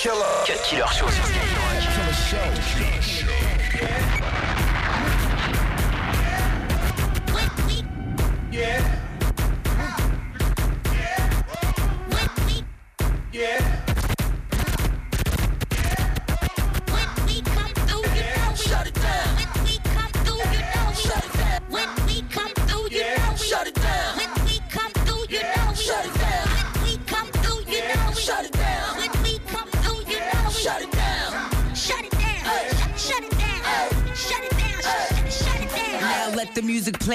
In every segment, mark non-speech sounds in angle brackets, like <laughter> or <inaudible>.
Killer. Cut Killer Show.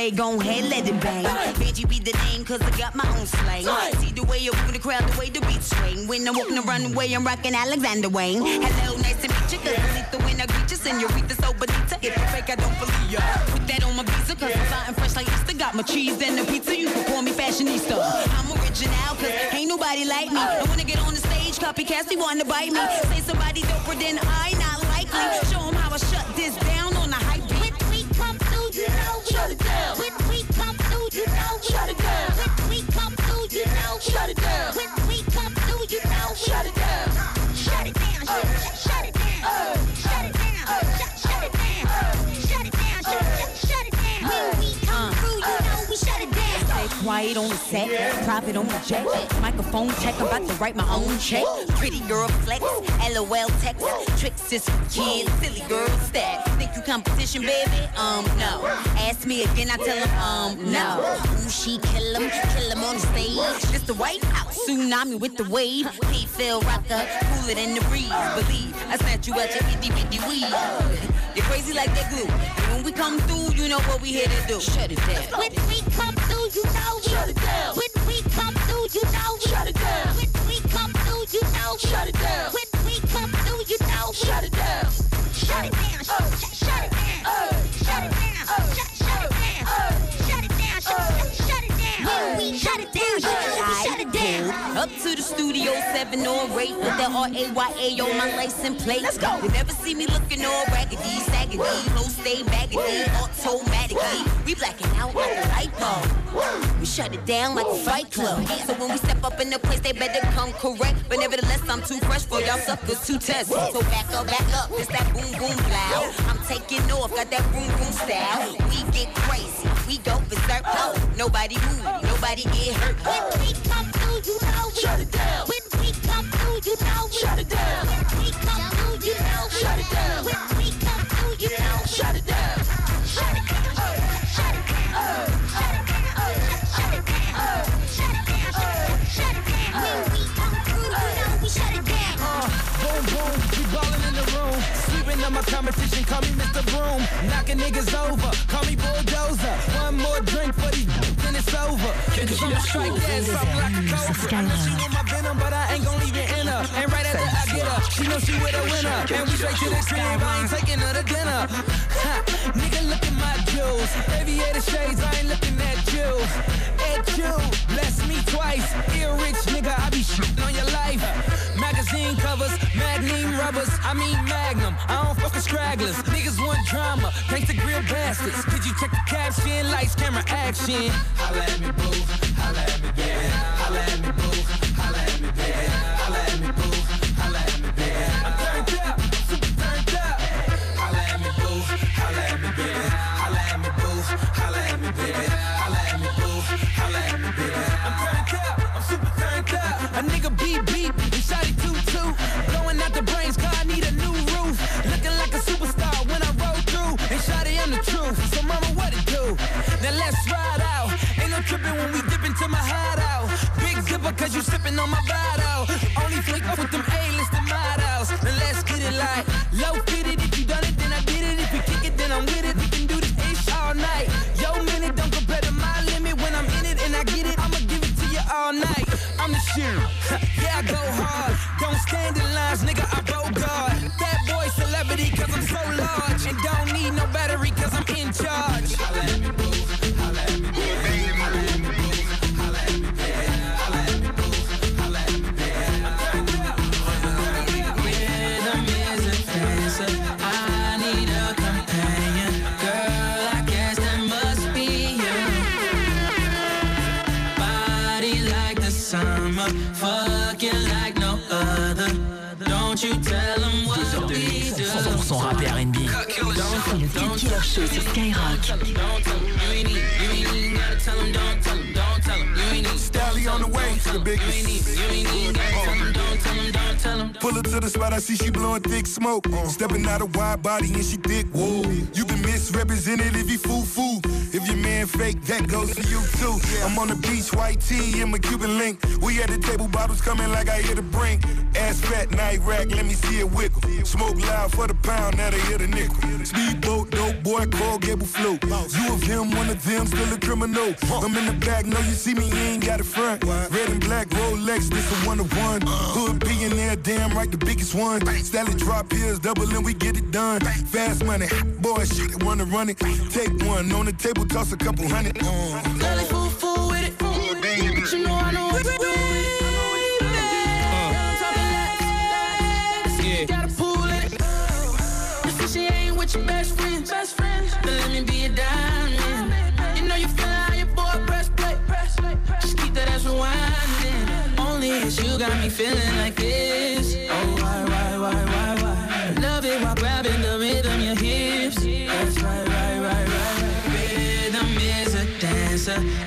Play, gon' ahead, let it bang. Benji be the name, cause I got my own slang. See the way you're moving the crowd, the way the beat swing. When I'm walking the runway, I'm rocking Alexander Wang. Hello, nice to meet you, cause need the when I greet you, senorita, so bonita. If you fake, I don't believe ya. Put that on my visa, cause I'm flying fresh like Easter. Got my cheese and the pizza, you can call me fashionista. I'm original, cause ain't nobody like me. And when I get on the stage, copycats, they wanna bite me. Say somebody doper than I, not likely. Show down. Quiet on the set, profit on the jet. Microphone check, I'm about to write my own check. Pretty girl flex, LOL text. Tricks is for kids, silly girl stat. Think you competition, baby? Um, no. Ask me again, I tell him, um, no. Ooh, she kill him, kill him on the stage. This the White House, tsunami with the wave. P. Phil rocker, cooler than the breeze. Believe, I snatch you at your itty bitty weed. You're crazy like that glue. When we come through, you know what we here to do. Shut it down. When we come through, you know shut it down. When we come through, you know shut it down. When we come through, you know shut it down. When we come through, you know shut it down. Shut it down. Shut shut it down. Shut it down. Shut it down. Shut it down. Shut shut it down. When we shut it down, you know Up to the studio, seven or eight with the R A Y A on my license plate. Let's go. You never see me looking all raggedy, saggedy, clothes stay baggedy, automatically. We blacking out like a light bulb. We shut it down like a fight club. So when we step up in the place, they better come correct. But nevertheless, I'm too fresh for y'all suckers to test. So back up, back up, it's that boom boom blow. I'm taking off, got that boom boom style. We get crazy, we go berserk. Nobody move, nobody get hurt. When we come through, you know shut it down. When we come through, you know we shut it down. When we come through, you know shut it down. When we come through, you know shut it down. Shut it down. Shut it down. Shut it down. Shut it down. Shut it down. Shut it down. When we come through, you know we shut it down. Boom, boom, we ballin' in the room. My competition, call me Mr. Broom. Knocking niggas over, call me Bulldozer. One more drink for these, it's over. Cause I'm a strike that, something like a cobra. I know she want my venom, but I ain't gon' leave it in her. And right after I get her, she know she with a winner. And we straight to the crib, I ain't taking her to dinner. Ha, nigga, look at my jewels. Aviator shades, I ain't looking at you. At you, bless me twice. Ear rich, nigga, I be shitting on your life. Magazine covers, magnum rubbers, I mean magnum. I don't fuck with stragglers. Niggas want drama, thanks to grill bastards. Could you check the caption? Lights, camera, action. Holla at me, boo. On my bottle. Gotta tell them, don't tell them, don't tell them. Pull her to the spot, I see she blowing thick smoke. Uh. Stepping out a wide body and she thick. Whoa, you been misrepresented if you fool fool. If your man fake, that goes for you too. I'm on the beach, white tee and my Cuban link. We at the table, bottles coming like I hit a brink. Ass fat, night rack, let me see it wiggle. Smoke loud for the pound, now they hit a nickel. Speedboat, dope boy, call Gable Flu. You of him, one of them, still a criminal. I'm in the back, know you see me, you ain't got a front. Red and black Rolex, this a one of one. Hood billionaire, damn right, the biggest one. Sally drop heels, double and we get it done. Fast money, boy, shit, it, wanna run it. Take one on the table, toss a couple hundred. Uh. Girl, they fool fool with it. But you know I know with your best friends. Best friends. Then let me be a diamond. You know you feel how your boy press play. Just keep that ass rewinding. Only it's you got me feeling like this. Oh why why why why why? Love it while grabbing the rhythm your hips. That's right right right right. Rhythm is a dancer.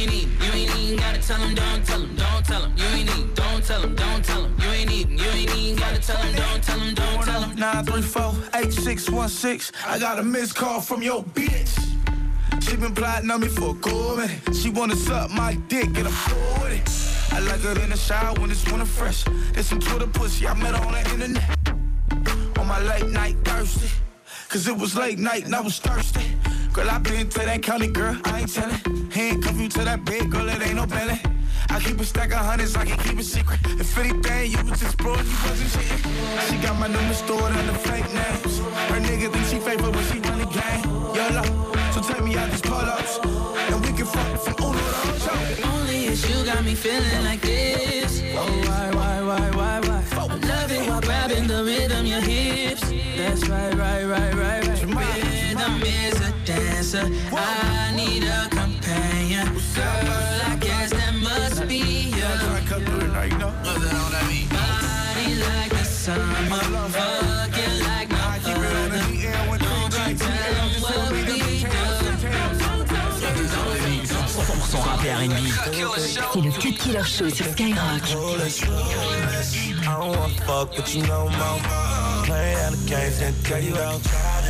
Ain't need, you ain't even gotta tell them, don't tell them, don't tell them, you ain't need, don't tell them, don't tell them, you ain't need, you ain't even gotta tell them, don't tell them, don't tell them. 934-8616. I got a missed call from your bitch. She been plotting on me for a cool minute. She wanna suck my dick and I'm with it. I like her in the shower when it's winter fresh. There's some Twitter pussy, I met on the internet. On my late night thirsty. Cause it was late night and I was thirsty. Girl, I been to that county, girl, I ain't tellin'. Handcuff you to that bed, girl, it ain't no belly. I keep a stack of hundreds, I can keep it secret. If anything, you was exploring, you wasn't cheating. She got my number stored under fake names. Her nigga think she faithful when she run the game. YOLO, so take me out these pull-ups. And we can fuck from Uno to. Only it's you got me feeling like this. Oh, why, why, why, why, why? Love it while grabbing the rhythm, your hips. That's right, right, right, right, right. Rhythm is a dancer. I need a companion. Girl, I guess that must be you. I cut through it now, you know. Body like the summer. Fuck you like no I keep it on the other. DL when Don't three you drinks. tell them what we do. 100% rap et R&B. C'est le Cut Killer Show sur Skyrock. I don't wanna fuck with you no more. Play out the games, then tell you out childish.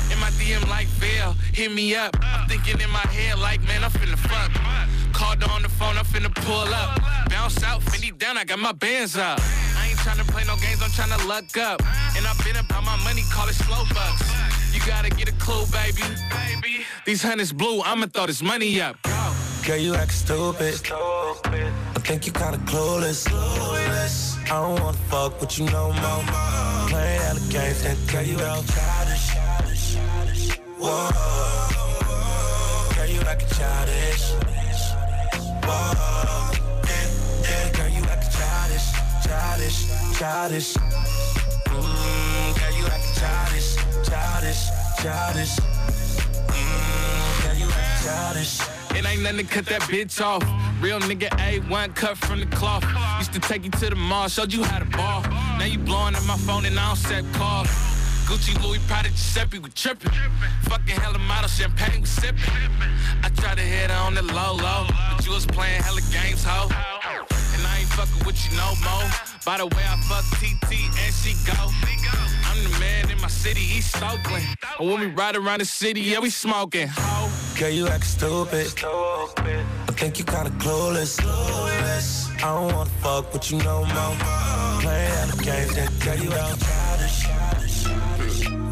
My DM like Bill, hit me up. I'm thinking in my head like, man, I'm finna fuck. Called her on the phone, I'm finna pull up. Bounce out, 50 down, I got my bands up. I ain't tryna play no games, I'm tryna luck up. And I've been about my money, call it slow bucks. You gotta get a clue, baby. These hundreds blue, I'ma throw this money up. Girl, you act stupid. I think you kinda clueless. I don't wanna fuck with you no more. Play out the games, then tell you out. Girl, you acting childish. Yeah, girl, you acting childish, childish, childish. Mm, girl, you acting childish, childish, childish. Mm, girl, you acting childish. It ain't nothing to cut that bitch off. Real nigga A1 cut from the cloth. Used to take you to the mall, showed you how to ball. Now you blowing up my phone and I don't set calls. Gucci, Louis, Prada, Giuseppe, we trippin'. Fucking hella model, champagne, we sippin'. I tried to hit her on the low, low. But you was playing hella games, ho. And I ain't fucking with you no more. By the way, I fuck TT and she go. I'm the man in my city, East Oakland. And when we ride around the city, yeah, we smoking, ho. Girl, you act stupid. I think you kinda clueless. I don't wanna fuck with you no more. Playing out games, then tell you out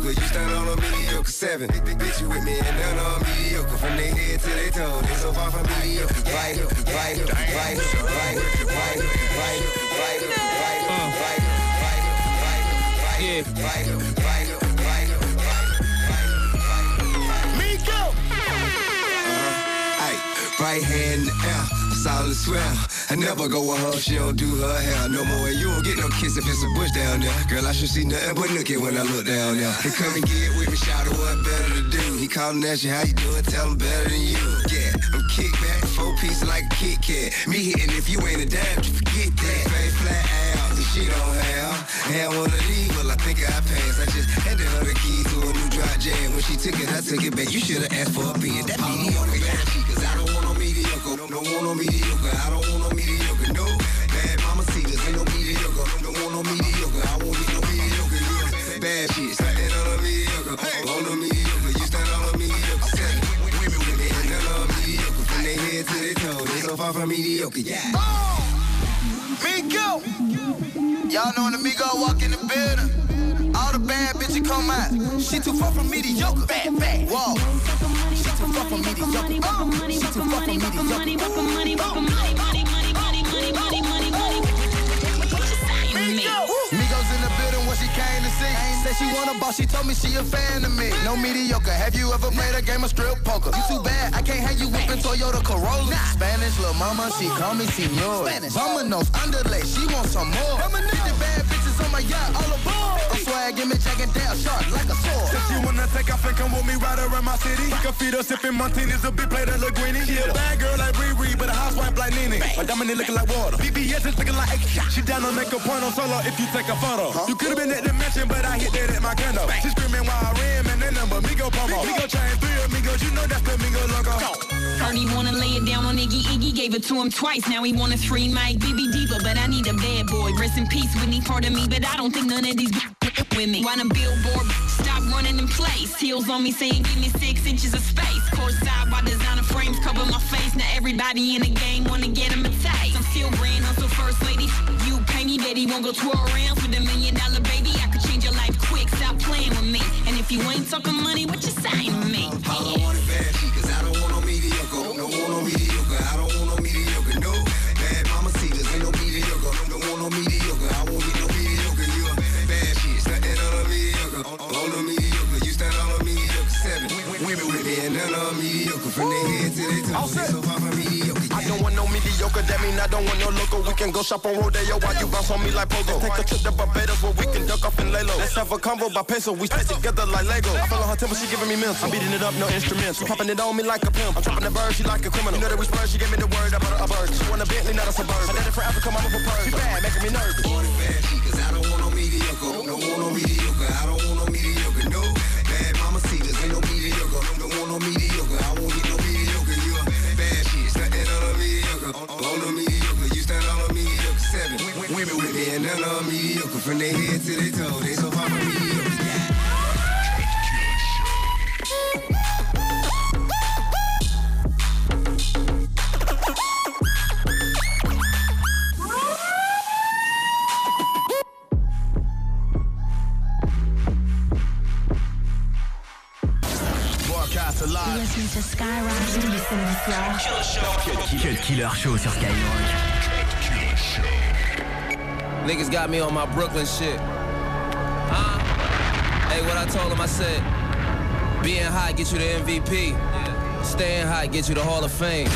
Mediocre, you stand on a mediocre seven. Big, bitch, you with me and none on mediocre, from their head to their toe, they so far from mediocre. Vital, vital, vital, vital, vital, vital, vital, vital, vital, vital, Yeah. vital, vital, vital, vital. Ay, right hand in the air, solid swell. I never go with her, she don't do her hair no more. And you don't get no kiss if it's a bush down there. Girl, I should see nothing but nookie when I look down there. He come and get with me, shout out what better to do. He callin' at you, how you doing? Tell him better than you. Yeah, I'm kick back, four pieces like a Kit Kat. Me hitting if you ain't a dime, you forget that. Face flat out, and she don't have. Had one of these, well, I think I passed. I just handed her the key to a new dry jam. When she took it, I took it back. You should've asked for a being that mediocre. Cause I don't want no mediocre. Don't want no mediocre. I don't want no mediocre. No bad mama cedars. Ain't no mediocre. Don't want no mediocre. I won't get no mediocre. Yeah. Bad bitch. Standing on a mediocre. On a mediocre. You stand on a mediocre. Seven. Women with me. And none on mediocre. From their head to their toe. They so far from mediocre. Yeah. Migo. Y'all know when the Migo walk in the building, all the bad bitches come out. She too far from mediocre. Bad, bad. Whoa. Too she mediocre. Migos in the building, what she came to see. Said she want a boss, she told me she a fan of me. No mediocre, have you ever played a game of strip poker? You too bad, I can't have you whipping Toyota Corolla. Spanish little mama, she call me senor. Vamonos, underlay, she want some more. Get the bad bitches on my yacht, all aboard. I'm swag, me Jack and Dale, sharp like a sword. If you wanna take off and come with me right around my city, we can feed us sipping martinis, a big plate of Linguini. She a bad girl like Riri, but a housewife like Nene. My dominant looking like water. BBS is looking like extra. She down to make a point on solo if you take a photo. You could've been at the mansion, but I hit that at my condo. She screaming while I ran, man, that number, Migo promo. Migo chain, three amigos, you know that's the Migo logo. Heard he wanna lay it down on Iggy Iggy, gave it to him twice. Now he wanna free Mike BB Diva, but I need a bad boy. Rest in peace, Whitney, part of me, but I don't think none of these with me. Wanna billboard, stop running in place. Heels on me saying give me six inches of space. Courtside while designer frames cover my face. Now everybody in the game wanna get him a taste. I'm still brand hustle first lady. You pay me, he won't go twirl around with a million dollar baby. I could change your life quick, stop playing with me. And if you ain't talking money, what you saying to me? I want is bad cause I don't want no and none on mediocre. From their head to their toes, they so far from mediocre. I don't want no mediocre, that mean I don't want no local. We can go shop on Rodeo while you bounce on me like Pogo. Take a trip to Barbados where we can duck off and lay low. Let's have a convo by peso, we stick together like Lego. I feel on her temple, she giving me mental. I'm beating it up, no instrumental. Popping it on me like a pimp. I'm dropping the bird, she like a criminal. You know that we spurred, she gave me the word, I bought her a bird. She want a Bentley, not a Suburban. I did it for Africa, mama for purse. She bad, making me nervous. cause I don't want no mediocre. Don't want no mediocre. I don't want Women with me and none of me, from head to their toe, they so far. Killer Show sur Skyrock. Niggas got me on my Brooklyn shit. Huh? Hey, what I told him, I said, being hot get you the MVP. Staying hot get you the Hall of Fame.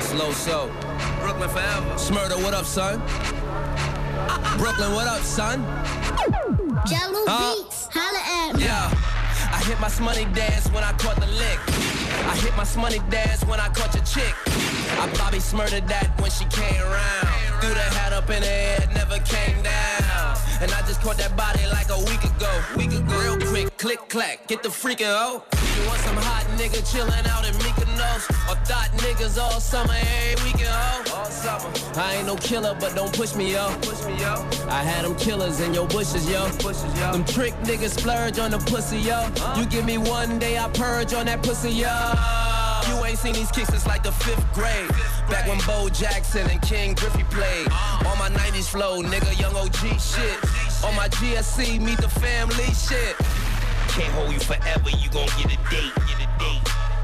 Slow so. Brooklyn forever. Shmurda, what up, son? Brooklyn, what up, son? Jahlil Huh? beats, holla at me. Yeah, I hit my shmoney dance when I caught the lick. I hit my shmoney dance when I caught your chick. I Bobby smurdered that when she came around. Threw the hat up in the air, never came down. And I just caught that body like a week ago. Week ago. Real quick, click clack, get the freaking hoe. You want some hot nigga chillin' out in Mykonos? Or thought niggas all summer, every weekend, ho? All summer. I ain't no killer, but don't push me, yo. Push me, yo. I had them killers in your bushes, yo. Bushes, yo. Them trick niggas splurge on the pussy, yo. You give me one day, I purge on that pussy, yo. You ain't seen these kicks since like the fifth grade. Back when Bo Jackson and Ken Griffey played. On my 90s flow, nigga, young OG shit. On my GSC, meet the family shit. Can't hold you forever, you gon' get a date, get a date.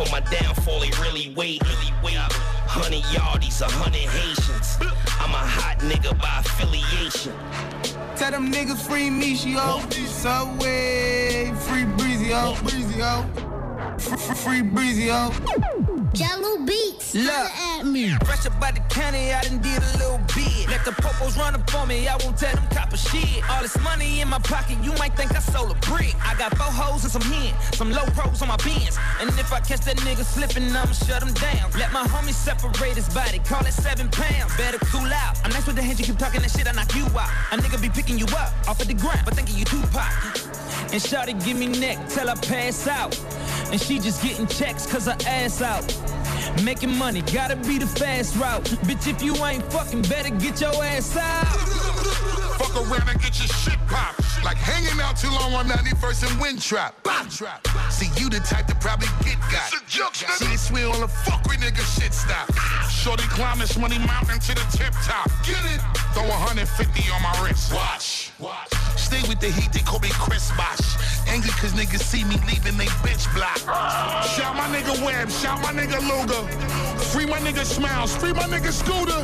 For my downfall, they really wait, really. Hundred yardies, a hundred Haitians. I'm a hot nigga by affiliation. Tell them niggas free me, yo. Subway, free breezy, yo. Breezy, yo. Free, free, free breezy, yo. Jahlil beats. Look, at me. Fresh up by the county, I done did a little bit. Let the popos run up on me, I won't tell them copper shit. All this money in my pocket, you might think I sold a brick. I got four hoes and some hen, some low pros on my bins. And if I catch that nigga slipping, I'ma shut him down. Let my homie separate his body, call it seven pounds. Better cool out. I'm nice with the hands, you keep talking that shit, I knock you out. A nigga be picking you up off of the ground, but thinking you Tupac. And Shawty give me neck till I pass out. And she just getting checks cause her ass out. Making money, gotta be the fast route. Bitch, if you ain't fucking, better get your ass out. Fuck around and get your shit popped. Like hanging out too long on 91st and Windtrap. Trap. Trap. See, you the type to probably get got. See, this swear on the fuck with nigga shit stop. Shorty climb this money mountain to the tip top. Get it? Throw 150 on my wrist. Watch. Watch. Stay with the heat, they call me Chris Bosh. Angry cause niggas see me leaving they bitch block. Shout my nigga Webb, shout my nigga Luger. Free my nigga Smiles, free my nigga Scooter.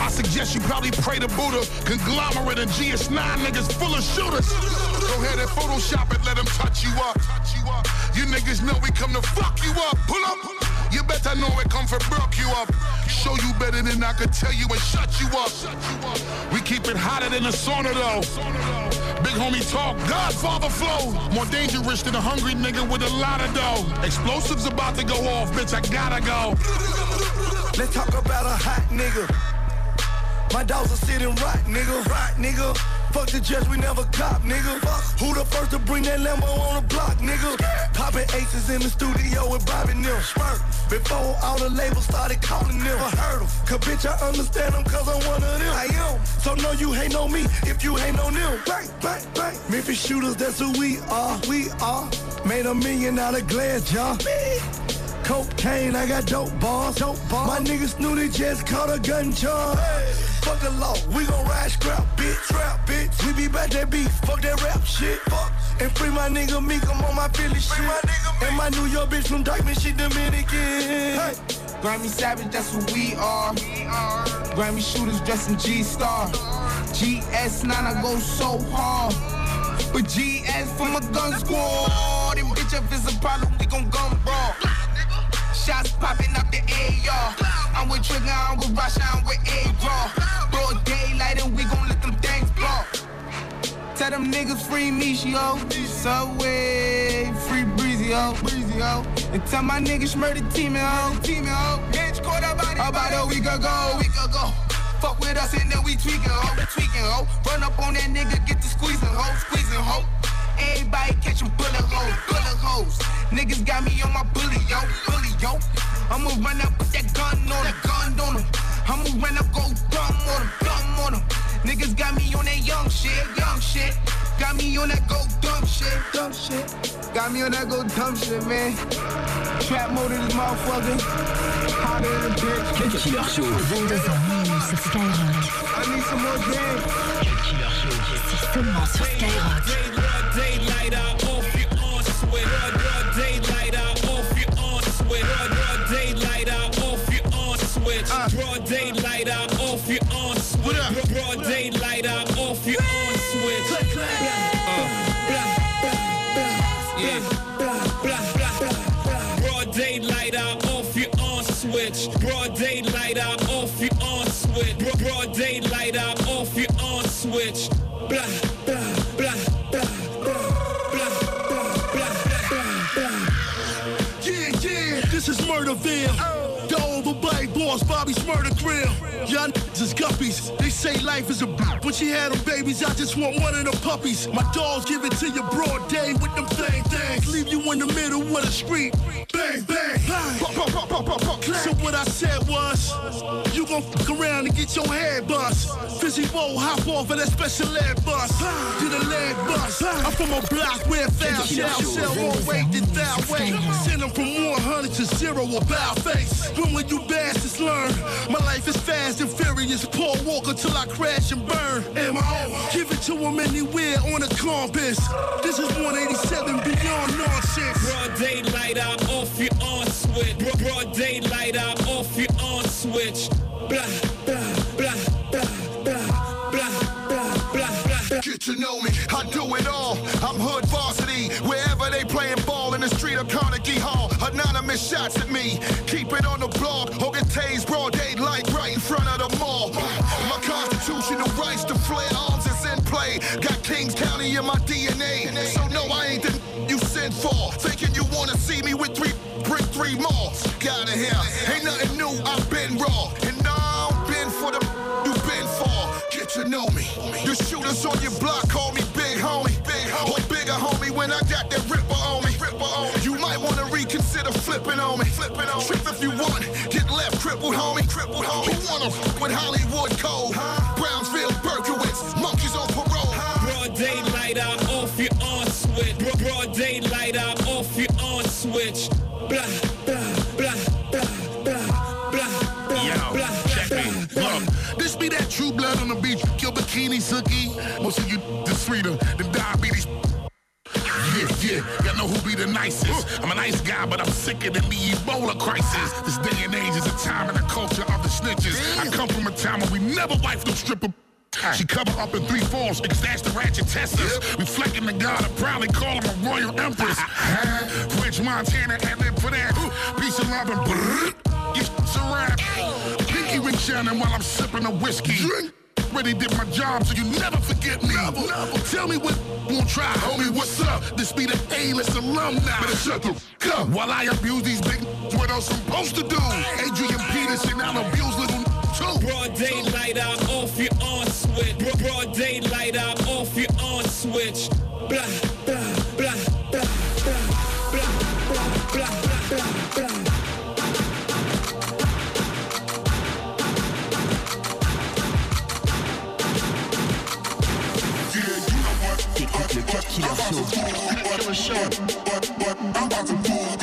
I suggest you probably pray to Buddha. Conglomerate and GS9 niggas full of shooters. Go ahead and Photoshop it, let them touch you up. You niggas know we come to fuck you up. Pull up. You better know it come for broke you up. Show you better than I could tell you and shut you up. We keep it hotter than a sauna though. Big homie talk, Godfather flow. More dangerous than a hungry nigga with a lot of dough. Explosives about to go off, bitch, I gotta go. Let's talk about a hot nigga. My dogs are sitting right, nigga. Right, nigga. Fuck the judge, we never cop, nigga. Fuck. Who the first to bring that Lambo on the block, nigga? Popping aces in the studio with Bobby Nim. Spurt. Before all the labels started calling them. I heard them. Cause bitch, I understand them cause I'm one of them. I am. So no, you hate on me if you hate on them. Bang, bang, bang. Memphis shooters, that's who we are. We are. Made a million out of glass jar. Cocaine, I got dope bars. Dope bars. My niggas knew just caught a gun charge. Fuck the law, we gon' ride scrap, bitch, trap, bitch. We be back that beef, fuck that rap shit, fuck. And free my nigga Meek, I'm on my Philly shit. and my New York bitch from Dyckman, she Dominican. Hey. Grammy Savage, that's who we are. Grammy shooters dressed in G-Star. GS9, I go so hard. But GS for my gun squad. And bitch, if it's a problem, we gon' gun brawl. Shots popping up the AR. I'm with Trigger, I'm with Russia, I'm with A-Raw. Broad daylight and we gon' let them things blow. Tell them niggas free me, yo. Subway, free breezy, yo. Breezy, yo. And tell my niggas murder team, yo. Team, yo. Bitch, caught up about a week ago, week ago. Fuck with us and then we tweaking, ho, tweaking, ho. Run up on that nigga, get the squeezing, ho, squeezing, ho. Everybody catching bullet holes, bullet holes. Niggas got me on my bully, yo, bully, yo. I'ma run up with that gun on him, gun on him. I'ma run up, go dumb on him, dumb on him. Niggas got me on that young shit, young shit. Got me on that go dumb shit, dumb shit. Got me on that go dumb shit, man. Trap mode in this motherfucker. Hotter than a bitch. Le Killer Show. 22h minuit sur Skyrock. I need some more game. Le Killer Show. C'est seulement sur Skyrock. Daylight off your on sweat. Broad daylight out off your on sweat. Ah. Broad daylight out off your on switch. Broad daylight out off your on switch. Murderville. The overbite boss, Bobby's murder grill. Y'all niggas is guppies. They say life is a b- When she had them babies, I just want one of the puppies. My dogs give it to you broad day with them thang things. Leave you in the middle of the street. Bang, bang, bang. Pop, pop, pop, pop, pop, pop. So what I said was, you gon' fuck around and get your head bust. Fizzy Woe, hop off of that special ed bus. Did the leg bust. I'm from a block where foul shall sell all weight to thou weight. Send them from 100 to zero about face. When will you bastards learn? My life is fast and furious. Paul Walker till I crash and burn. Am I Give it to him anywhere on the compass. This is 187 beyond nonsense. Broad daylight out, off your on switch. Bro- Broad daylight out, off your on switch. Blah, blah, blah, blah, blah, blah, blah, blah, blah. Get to know me, I do it all. I'm hood varsity, wherever they playing ball in the street of Carnegie Hall. Anonymous shots at me, keep it on the blog. Get tased broad daylight right in front of the mall. My constitutional rights to flare arms is in play. Got Kings County in my DNA, so no, I ain't the sent for. Thinking you wanna see me with three, bring three more. Got it here, ain't nothing new. I've been raw, and now I've been for the you been for. Get to know me. The shooters on your block call me big homie. Big homie. Or bigger homie when I got that ripper on me. Ripper on me. You might wanna reconsider flipping on me. Flipping on Trip if you want. Get left crippled homie. Crippled homie. Who wanna with Hollywood Code? Brownsville, Berkowitz, monkeys on parole. Broad daylight daylight out, off your on switch. Blah, blah, blah, blah, blah, blah, blah, Yo, blah, check me. Look, this be that true blood on the beach. Your bikini sookie. Most of you the sweeter than diabetes. Yeah, yeah, y'all know who be the nicest. I'm a nice guy, but I'm sicker than the Ebola crisis. This day and age is a time in the culture of the snitches. I come from a time where we never wife no stripper. She cover up in three fours, because that's the ratchet testers. Reflecting the god, I proudly call him a royal empress. <laughs> French Montana, and then for that, peace and love and brrr, get a rap. Pinky ring shining while I'm sipping a whiskey. Already did my job, so you never forget me. Tell me what won't try, homie. What's up? This be the A-list alumni. Better shut the f- up while I abuse these big. What I'm supposed to do? Adrian Peterson, I'll abuse little too. Broad daylight out, off your on switch. Broad daylight out, off your on switch. Blah, blah, blah, blah, blah, blah, blah, blah, blah, blah. Le Cut Killer Show. Cut Killer sur Skyrock.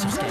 subscribe.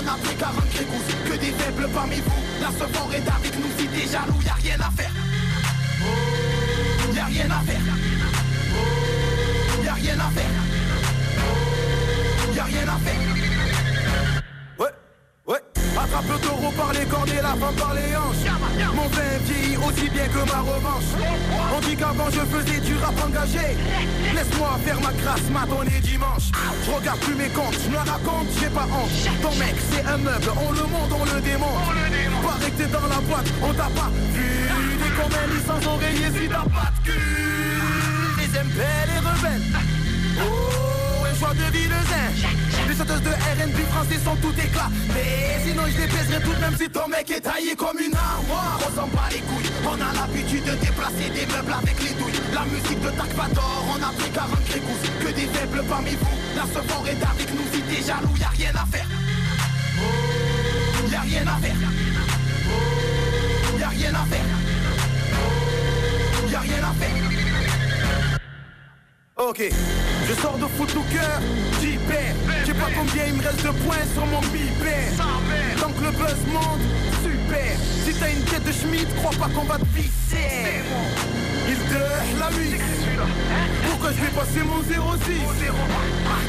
Takvador, on a pris 40 grégousse Que des faibles parmi vous, la fort est avec nous Si t'es jaloux, y'a rien à faire. Y'a rien à faire. Y'a rien à faire. Y'a rien à faire le taureau par les cornes et la femme par les hanches. Mon vin vieillit aussi bien que ma revanche. On dit qu'avant je faisais du rap engagé. Laisse-moi faire ma grâce matinée dimanche. Je regarde plus mes comptes, je me raconte, j'ai pas honte. Ton mec c'est un meuble, on le monte, on le démonte. Paraît que t'es dans la boîte, on t'a pas vu. Des combien licence oreiller si t'as pas de cul. Les MP, les rebelles. Oh, un choix de vie de Les chanteuses de R&B français sont tout éclat. Mais sinon je les baiserai tout de même si ton mec est taillé comme une armoire. On s'en bat les couilles, on a l'habitude de déplacer des meubles avec les douilles. La musique de Takvador, on a pris 40 grégousse Que des faibles parmi vous, la fort est avec nous Si t'es jaloux, y'a rien à faire. Y'a rien à faire. Y'a rien à faire. Y'a rien à faire Ok, je sors de foot au cœur, j'y perds J'ai pas combien il me reste de points sur mon bipère Tant que le buzz monte, super. Si t'as une tête de Schmidt, crois pas qu'on va te visser. Il de la 8 Pourquoi je vais passer mon 06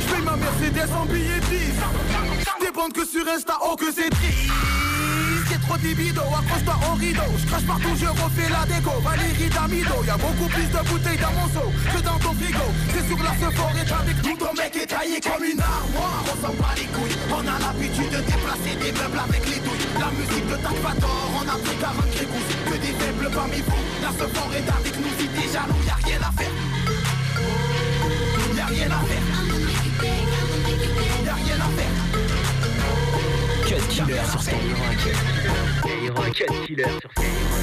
Je paye ma Mercedes en billet 10 T'es bonne que sur Insta, oh que c'est triste trop accroche-toi au rideau. Je crache partout, je refais la déco. Valérie Damido, y'a beaucoup plus de bouteilles dans mon seau Que dans ton frigo. C'est sur la fort est avec nous Ton mec est taillé comme une armoire. On s'en bat les couilles On a l'habitude de déplacer des meubles avec les douilles. La musique de Takvador, on a pris 40 grégousse Que des faibles parmi vous La fort est avec nous. Si t'es jaloux, y'a rien à faire. Y'a rien à faire. Y'a rien à faire I'm a killer sur Skyrock. Skyrock, Cut Killer sur Skyrock.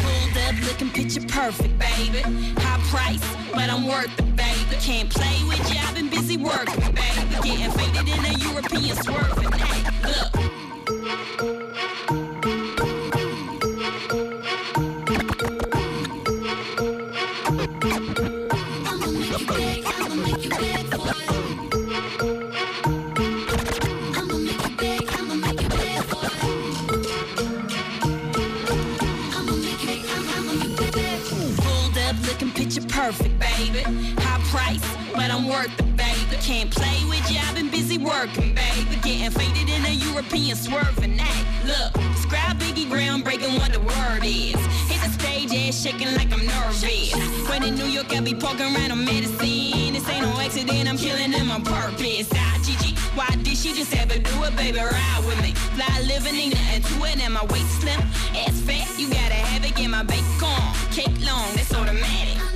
Pulled up looking picture perfect, baby. High price, but I'm worth it, baby. Can't play with you, I've been busy working, baby. Getting faded in a European swerving. Hey, look. Baby. High price, but I'm worth it, baby. Can't play with you, I've been busy working, baby. Getting faded in a European swerving. Hey, look, describe Biggie groundbreaking what the word is. Hit the stage, ass shaking like I'm nervous. When in New York, I be poking around on medicine. This ain't no accident, I'm killing them on purpose. Ah, Gigi, why did she just ever do it, baby? Ride with me. Fly living, ain't nothing to it, and my waist slim. Ass fat, you gotta have it, get my bacon. Cake long, that's automatic.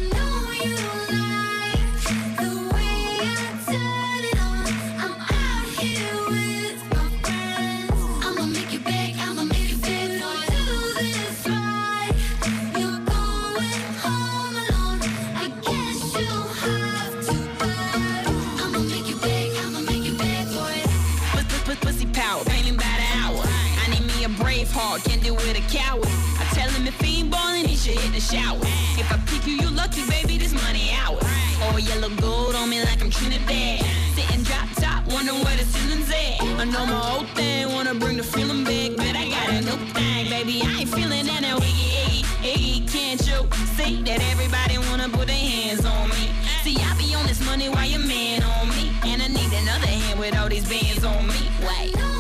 With a coward. I tell him if he ain't ballin', he should hit the shower. If I pick you, you lucky, baby, this money ours. All yellow gold on me like I'm Trinidad. Sitting drop top, wondering where the ceiling's at. I know my old thing wanna bring the feeling back, but I got a new thing, baby. I ain't feeling that now. Iggy, Iggy, Iggy, can't you see that everybody wanna put their hands on me? See, I be on this money while your man on me, and I need another hand with all these bands on me. Wait.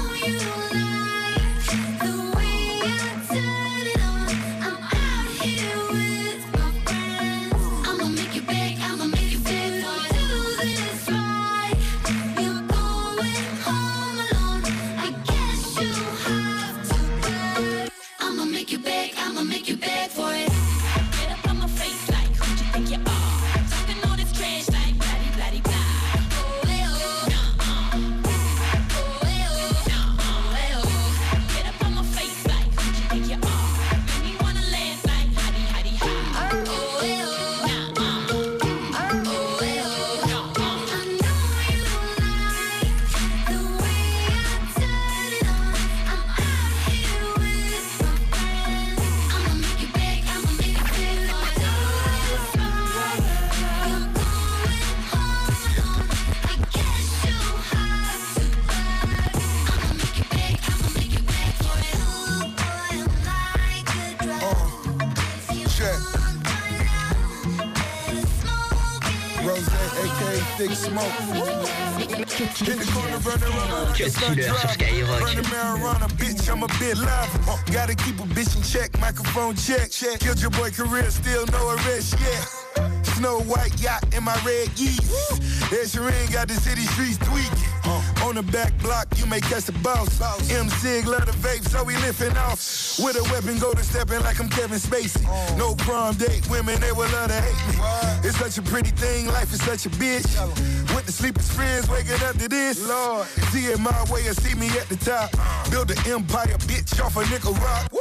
In the corner, running around. Cut Killer sur Skyrock. Running marijuana, bitch, I'm a bit live. Uh, gotta keep a bitch in check, microphone check. check. Killed your boy career, still no arrest yet. Snow white yacht in my red geese. Ed Sheeran got the city streets tweaking. On the back block, you may catch the boss. M Sig love the vape, so we lifting off. With a weapon, go to stepping like I'm Kevin Spacey. No prom date, women, they will love to hate me. It's such a pretty thing, life is such a bitch. With the sleepers friends, waking up to this. Lord, see it my way or see me at the top. Build an empire, bitch, off a nickel rock.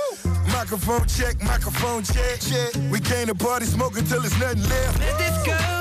Microphone check, microphone check. check. We came to party, smoking till there's nothing left. Met this girl late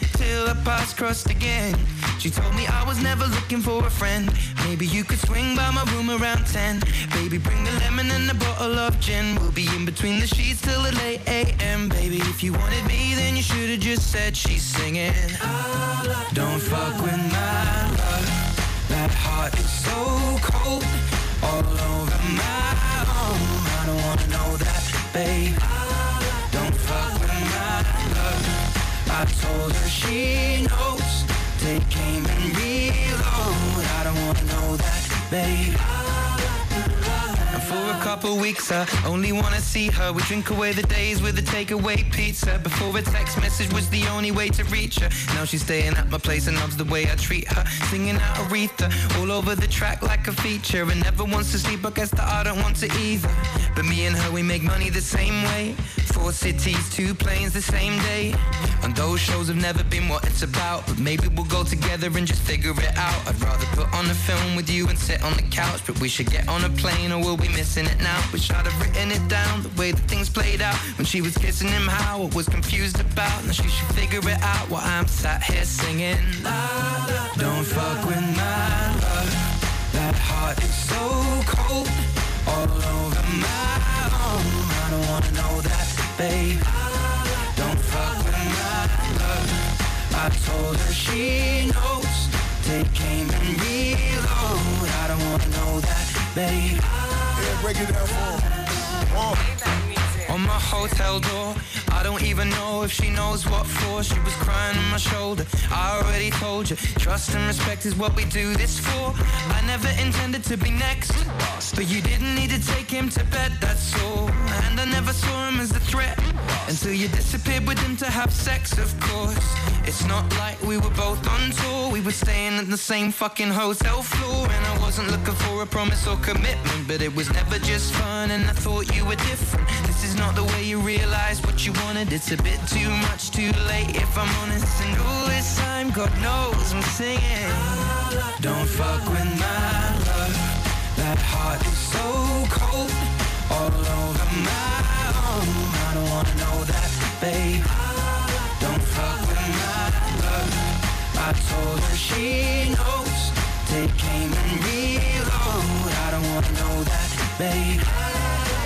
until our paths crossed again. She told me I was never looking for a friend. Maybe you could swing by my room around 10. Baby, bring the lemon and a bottle of gin. We'll be in between the sheets till the late AM. Baby, if you wanted me, then you should have just said she's singing. Don't fuck with my love. That heart is so cold. All over my arm. I don't wanna know that, babe. Don't fuck with. I told her she knows. Take aim and reload. I don't wanna know that, babe. For a couple weeks, I only wanna see her. We drink away the days with a takeaway pizza. Before a text message was the only way to reach her. Now she's staying at my place and loves the way I treat her. Singing out Aretha all over the track like a feature. And never wants to sleep, I guess that I don't want to either. But me and her, we make money the same way. Four cities, two planes the same day. And those shows have never been what it's about. But maybe we'll go together and just figure it out. I'd rather put on a film with you and sit on the couch. But we should get on a plane or we'll be missing it now. Wish I'd have written it down the way that things played out. When she was kissing him, how I was confused about. Now she should figure it out while I'm sat here singing. Don't fuck with my love. That heart is so cold. All over my arm. I don't wanna know that, babe. Don't fuck with my love. I told her she knows. Take aim and reload. I don't wanna know that, babe. Break it down for him. On my hotel door, I don't even know if she knows what for. She was crying on my shoulder. I already told you, trust and respect is what we do this for. I never intended to be next, but you didn't need to take him to bed, that's all. And I never saw him as a threat until you disappeared with him to have sex, of course. It's not like we were both on tour, we were staying at the same fucking hotel floor. And I wasn't looking for a promise or commitment, but it was never just fun, and I thought you were different. This is not the way you realize what you wanted. It's a bit too much, too late, if I'm honest. And all this time, God knows I'm singing. Don't fuck with my love. That heart is so cold, all over my arm. I don't wanna know that, babe. Don't fuck with my love. I told her she knows. Take aim and reload. I don't wanna know that, babe.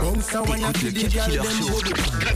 Bounce, when you see the girl them bubble.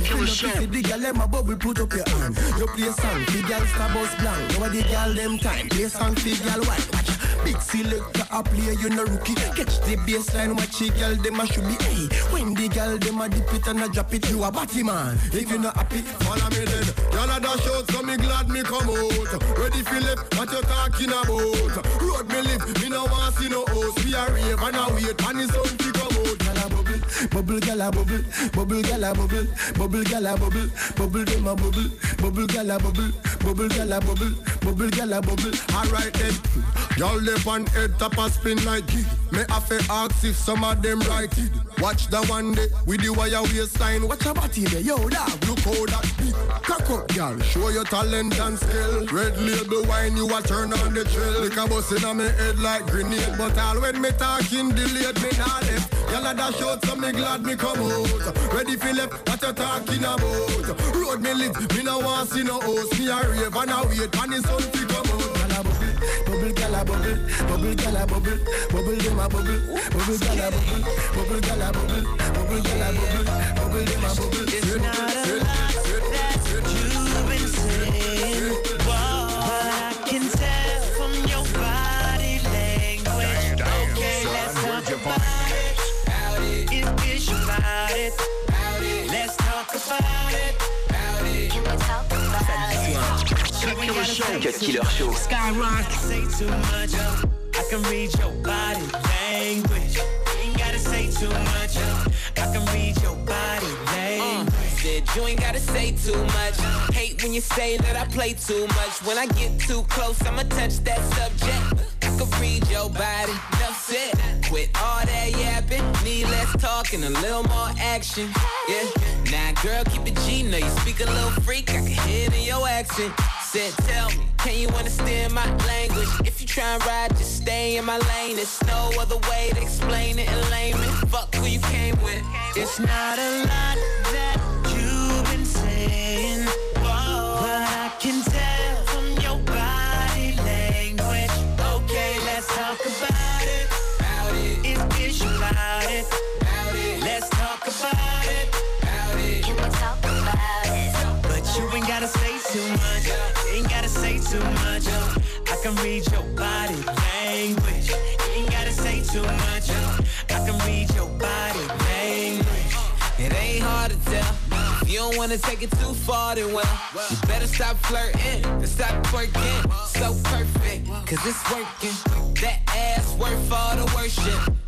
Feel up, see the girl them a bubble, put up your hand. You play song, the girl star bus blank. The girl them time, play song, the girl white. Big selector a play, you no rookie. Catch the baseline, watch the girl them a should be. Hey, when the girl them a dip it and a drop it, you a batty man. If you not happy, follow me then. Girl a dash out, so me glad me come out. Ready Philip, what you talking about? Road me live, me no want see no host. We a rave and a wait, and the sun fi come out. A bubble, bubble, a bubble, bubble, girl a bubble, bubble, girl a bubble, bubble them a bubble, bubble, girl a bubble, bubble, girl a bubble, bubble, girl a bubble. Alright then, y'all left on head top a spin like it. Me have to ask if some of them right it. Watch the one day with the wire waistline. Watch your body there, yo dog. Look how that big cock up, girl. Show your talent and skill. Red label wine, you a turn on the trail. Like a bus in my head like grenade. But all when me talking delayed, me not left. Y'all a dash out, so me glad me come out. Ready left, what you talking about? Road me lit, me no want see no host. Me a rave and a wait, and the sun fi come out. Bubble, bubble, gyal a bubble, bubble, gyal a bubble, bubble dem a bubble, bubble, gyal a bubble, bubble, gyal a bubble, bubble, gyal a bubble, bubble dem a bubble. It's not a lot it? Cut Killer Show. Skyrock. Say too much. I can read your body language. Ain't gotta say too much. I can read your body language. Said you ain't gotta say too much. Hate when you say that I play too much. When I get too close, I'ma touch that subject. I can read your body, enough said. Quit all that yapping, need less talk and a little more action. Yeah, now girl, keep it G, know you speak a little freak, I can hear it in your accent. Said, tell me, can you understand my language? If you try and ride, just stay in my lane. There's no other way to explain it in layman. Fuck who you came with. It's not a lot that read your body language. You ain't gotta say too much. I can read your body language. It ain't hard to tell. You don't wanna take it too far, then well, you better stop flirting and stop twerking. So perfect, cause it's working. That ass worth all the worship.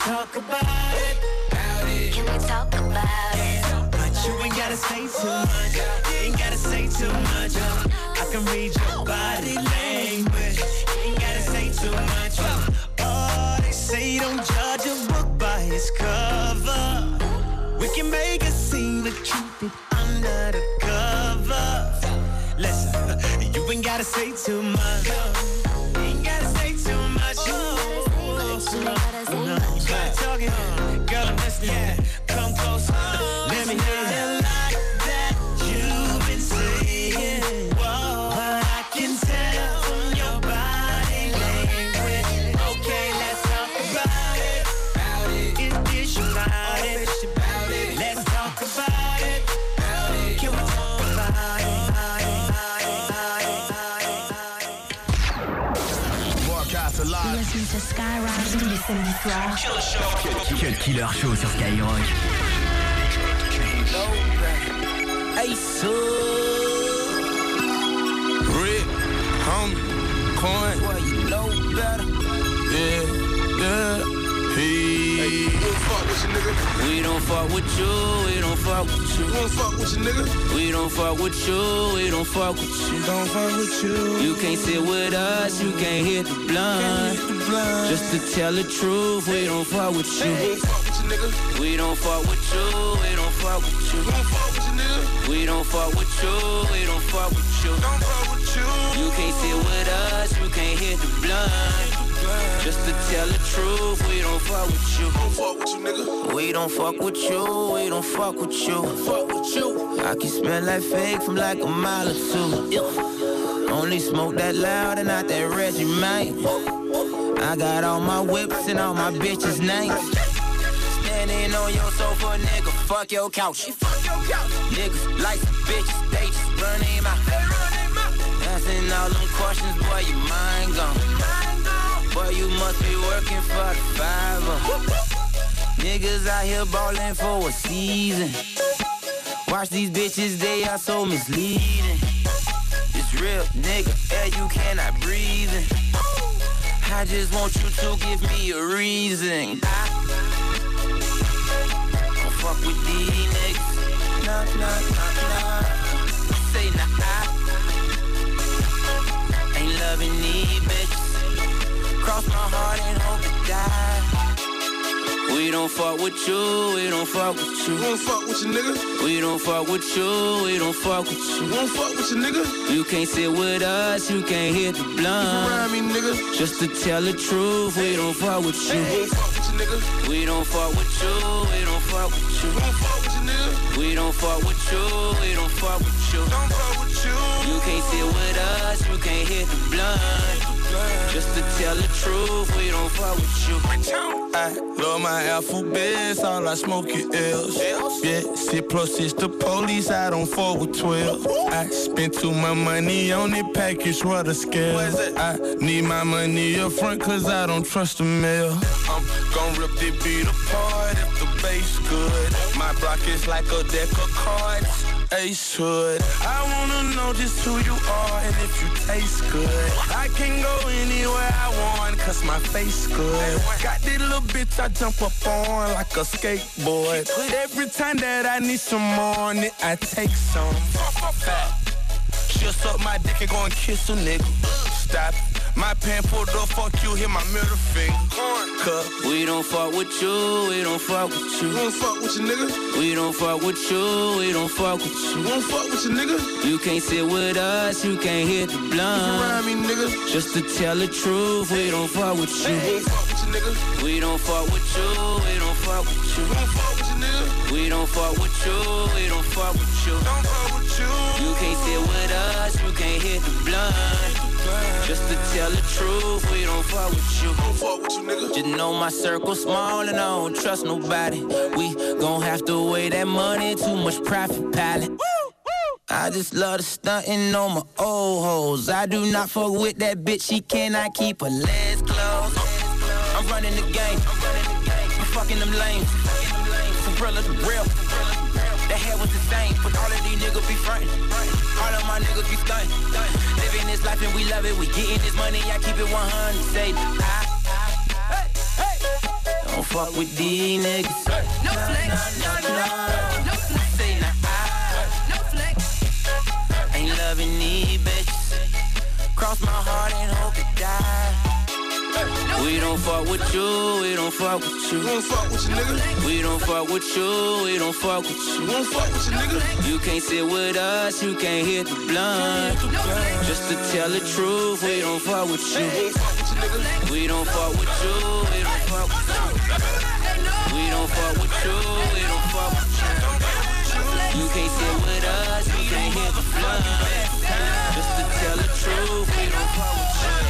talk about it. Can we talk about it? But you ain't gotta say too much. You ain't gotta say too much. I can read your body language. You ain't gotta say too much. Oh, they say don't judge a book by its cover. We can make a scene, but keep it under the covers. Listen, you ain't gotta say too much. Samedis soirs. Cut Killer Show sur Skyrock. Ace Rick, homie, coin. Boy, you know better. Yeah, yeah. Hey, we don't fuck with you, nigga. We don't fuck with you. We don't fuck with you. We don't fuck with you, nigga. We don't fuck with you. We don't fuck with you. Don't fuck with you. You can't sit with us. You can't hit the blunt. Just to tell the truth, we don't fuck with you. We don't fuck with you. We don't fuck with you. We don't fuck with you. We don't fuck with you. Don't fuck with you. You can't sit with us. You can't hit the blunt. Just to tell the truth, we don't fuck with you. Don't fuck with you, nigga. We don't fuck with you. We don't fuck with you. Fuck with you. I can smell like fake from like a mile or two. Only smoke that loud and not that Reggie, man. I got all my whips and all my bitches' names. Standing on your sofa, nigga, fuck your couch. Niggas like some bitches, they just run them out. Answering all them questions, boy, your mind gone. Boy, you must be working for the fiver. Niggas out here ballin' for a season. Watch these bitches, they are so misleading. It's real, nigga, air you cannot breathe in. I just want you to give me a reason. I don't fuck with these niggas. Nah, nah, nah, nah. Say nah, I ain't loving these bitches. Cross my heart and hope to die. We don't fuck with you, we don't fuck with you. We don't fuck with you, nigga. We don't fuck with you, we don't fuck with you. We don't fuck with you, nigga. You can't sit with us, you can't hit the blunt. Around me, nigga. Just to tell the truth, we don't fuck with you. We don't fuck with you. We don't fuck with you, we don't fuck with you. We don't fuck with you, nigga. We don't fuck with you, we don't fuck with you. Don't fuck with you. You can't sit with us, you can't hit the blunt. Just to tell the truth, we don't fuck with you. I love my alphabets, all I smoke is L's. Yeah, C plus is the police, I don't fall with 12. I spent too much money on it, package, what a scale. I need my money up front, cause I don't trust the mail. I'm gon' rip the beat apart if the bass good. My block is like a deck of cards. Ace hood. I wanna know just who you are and if you taste good. I can go anywhere I want, cause my face good. Got this little bitch I jump up on like a skateboard. Every time that I need some more I take some. She'll suck my dick and go and kiss a nigga. Stop. My pen pulled up, fuck you, hit my middle finger. Cause we don't fuck with you, we don't fuck with you. We don't fuck with you, nigga. We don't fuck with you, we don't fuck with you. We don't fuck with you, nigga. You can't sit with us, you can't hit the blunt. Around me, nigga. Just to tell the truth, we don't fuck with you. We don't fuck with you, nigga. We don't fuck with you, we don't fuck with you. We don't fuck with you, nigga. We don't fuck with you, we don't fuck with you. Don't fuck with you. You can't sit with us, you can't hit the blunt. Just to tell the truth, we don't fuck with you. Don't fuck with you, nigga. Just know my circle small and I don't trust nobody. We gon' have to weigh that money, too much profit pilot. I just love the stunting on my old hoes. I do not fuck with that bitch, she cannot keep her legs closed. I'm running the game, I'm fucking them lanes. Umbrella the real. Was the same, but all of these niggas be frontin'. All of my niggas be stuntin'. Living this life and we love it. We getting this money, I keep it 100. Say, I, hey, hey. Don't fuck with these niggas. No flex, no, no, no, no flex. Say, nah, I, no flex. Ain't loving these bitches. Cross my heart and hope to die. We don't fuck with you, we don't fuck with you. We don't fuck with you, nigga. We don't fuck with you, we don't fuck with you. We don't fuck with you, nigga. You can't sit with us, you can't hit the blunt. Just to tell the truth, we don't fuck with you. We don't fuck with you, we don't fuck with you. We don't fuck with you, we don't fuck with you. You can't sit with us, you can't hit the blunt. Just to tell the truth, we don't fuck with you.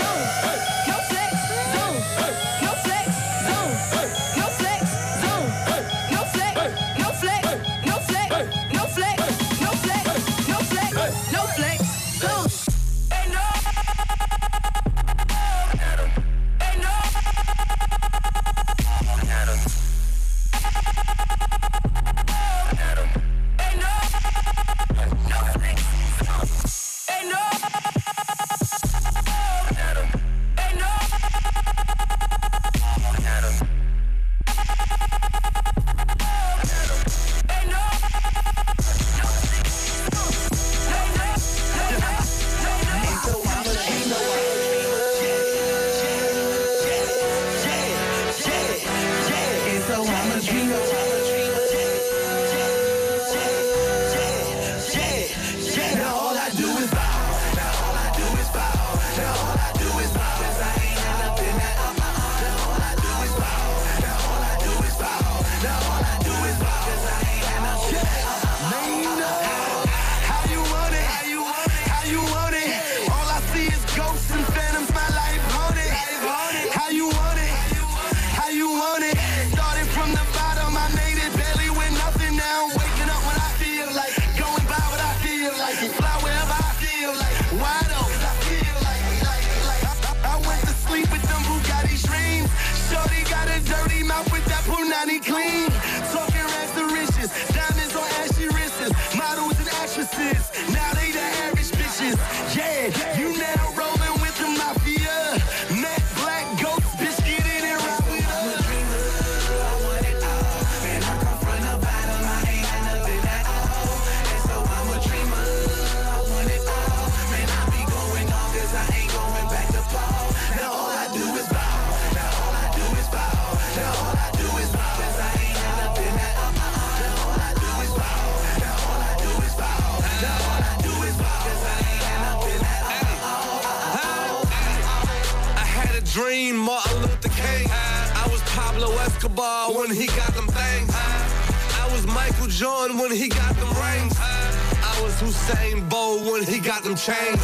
Usain Bolt when he got them chains.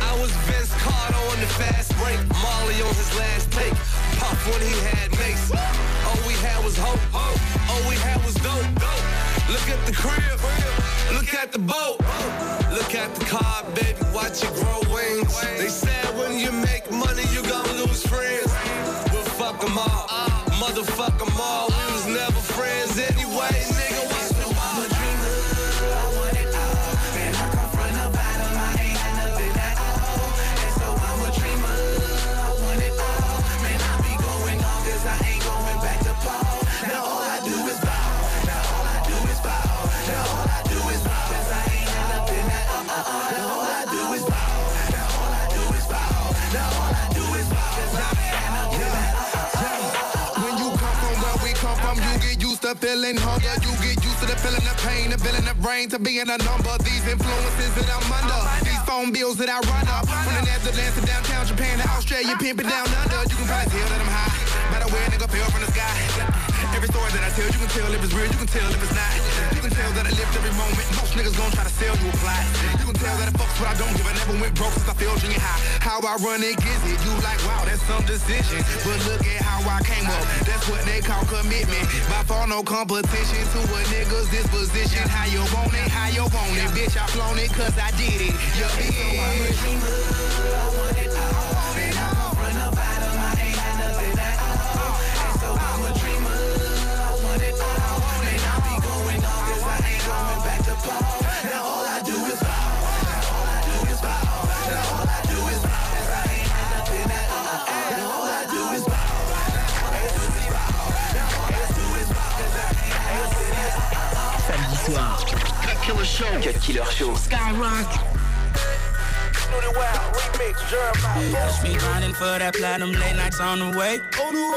I was Vince Carter on the fast break. Marley on his last take. Puff when he had Mase. All we had was hope. All we had was dope. Look at the crib. Look at the boat. Look at the car, baby. Watch it grow feeling hunger. You get used to the feeling of pain, the feeling of rain, to being a number. These influences that I'm under, these phone bills that I run up. From the Netherlands to downtown Japan to Australia, pimping down under. You can probably tell that I'm high. Matter where nigga fell from the sky. Every story that I tell, you can tell if it's real, you can tell if it's not. You can tell that I lived every moment. Most niggas gon' try to sell you a plot. You can tell that I fucks what I don't give. I never went broke since I fell junior high. How I run it gets it. You like, wow, that's some decision. But look at how I came up. That's what they call commitment. By far no competition to a nigga's disposition. How you want it, how you want it. Bitch, I flown it cause I did it. Yeah. Samedi soir. Cut Killer Show. Cut Killer Show. Skyrock. Catch me grinding for that platinum late nights on the way.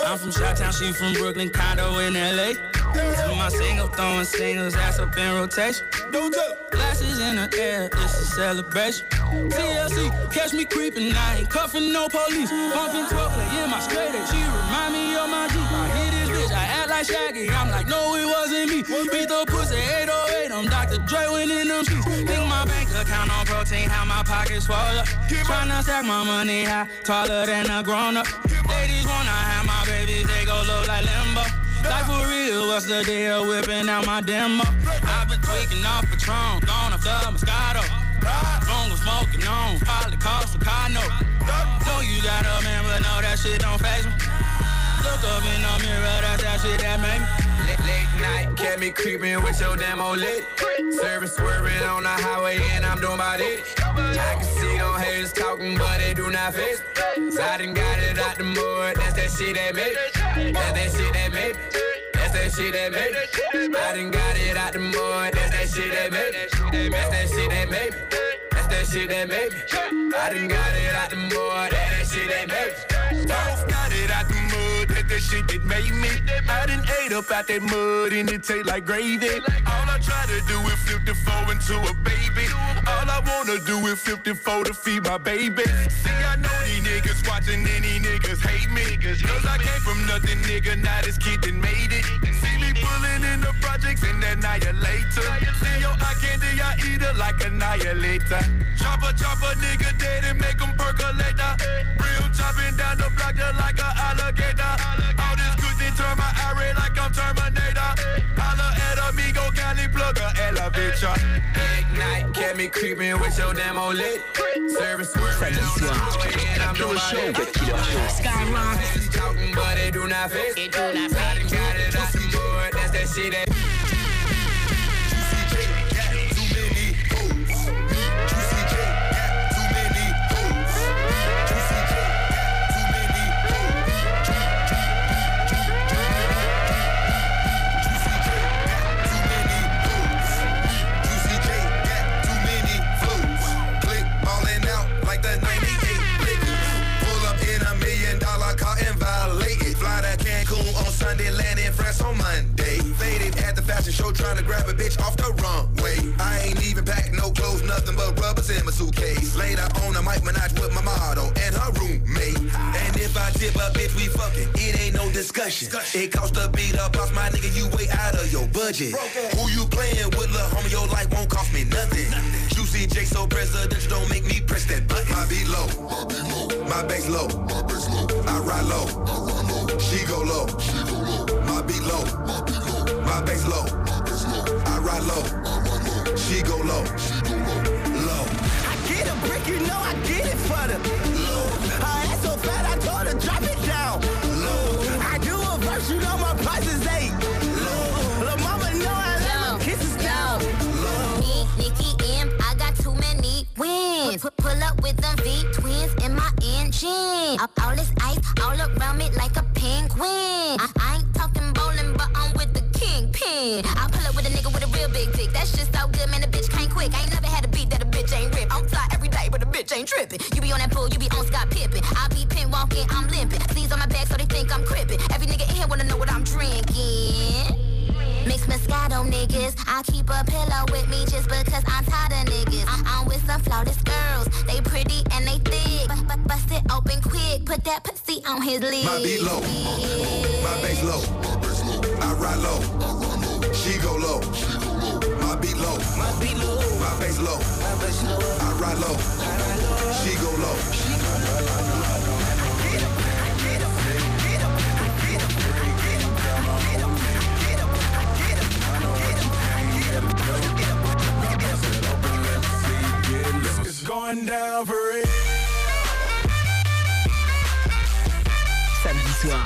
I'm from Chi-Town, she from Brooklyn, condo in LA. To my single, throwing singles, ass up in rotation. Glasses in the air, it's a celebration. TLC, catch me creeping, I ain't cuffing no police. Bumping 12 play in my straight she remind me of my Jeep. I hit this bitch, I act like Shaggy, I'm like, no, it wasn't me. Beat the pussy 808, I'm Dr. Dre winning them sheets. Think my bank account on protein, how my pockets swell up. Tryna stack my money high, taller than a grown up. Ladies wanna have my babies, they go look like limbo. Like for real, what's the deal? Whipping out my demo. Been tweaking off Patron, gone off the Moscato. Long was smoking on, probably cost a note. Know you got a man, but no, that shit don't phase me. Look up in the mirror, that's that shit that made me. Late, night, kept me creeping with your demo lit. Service swerving on the highway and I'm doing about it. I can see them haters talking, but they do not face. So I done got it out the mud, that's that shit that made me. That's that shit that made me. That shit that made me. I done got it out the mud, that's that shit that made me. That's that shit that made me. That's that shit that made me. I done got it out the mud, that's that shit that made me. Both got it out the that shit that made me. I done ate up out that mud and it taste like gravy. All I try to do is 54 into a baby. All I wanna do is 54 to feed my baby. See, I know these niggas watching these niggas hate me. Cause I came from nothing, nigga, now this kid that made it. See me pulling in the projects and annihilator. See your eye candy, I eat it like annihilator. Chopper, chopper, nigga dead and make them percolate. Real chopping down the block just like a alligator. I'm Terminator. Holla at amigo, Cali plug a elevator. Big night, kept me creep in with your damn old lit. Service swerving on the highway and I'm doing my. Skyrock. Talking, but it do not fit. It do not fit. I done got it off the board. That's that shit that. Fashion show trying to grab a bitch off the runway. I ain't even packed no clothes, nothing but rubbers in my suitcase. Later on, I might menage with my model and her roommate. And if I tip a bitch, we fucking. It ain't no discussion. It cost a beat up, boss my nigga, you way out of your budget. Who you playing with, lil' homie? Your life won't cost me nothing. Juicy J so presidential, don't make me press that button. My beat low, my bass low, I ride low, she go low, my beat low, my bass low, I ride low, she go low, low. I get a brick, you know I get it for the low. Her ass so fat, I told her drop it down. Low. I do a verse, you know my price is eight. Low. Lil' mama know I love my kisses down. Low. Me, Nicki M, I got too many wins. Put, pull up with them V twins in my engine. All, all this ice all around me like a penguin. I, I ain't talking I pull up with a nigga with a real big dick. That shit so good, man. The bitch can't quick. I ain't never had a beat that a bitch ain't rip. I'm fly every day, but a bitch ain't tripping. You be on that pool, you be on Scott Pippen. I be pin walking, I'm limping. Sleeves on my back, so they think I'm crippin'. Every nigga in here wanna know what I'm drinking. Mix Moscato niggas. I keep a pillow with me just because I'm tired of niggas. I'm, I'm with some flawless girls. They pretty and they thick. But, but bust it open quick. Put that pussy on his lid. My beat low, my bass low, I ride low, she go low. My beat low, my beat low, my bass low, I ride low, she go low. It's going down for real. Soir.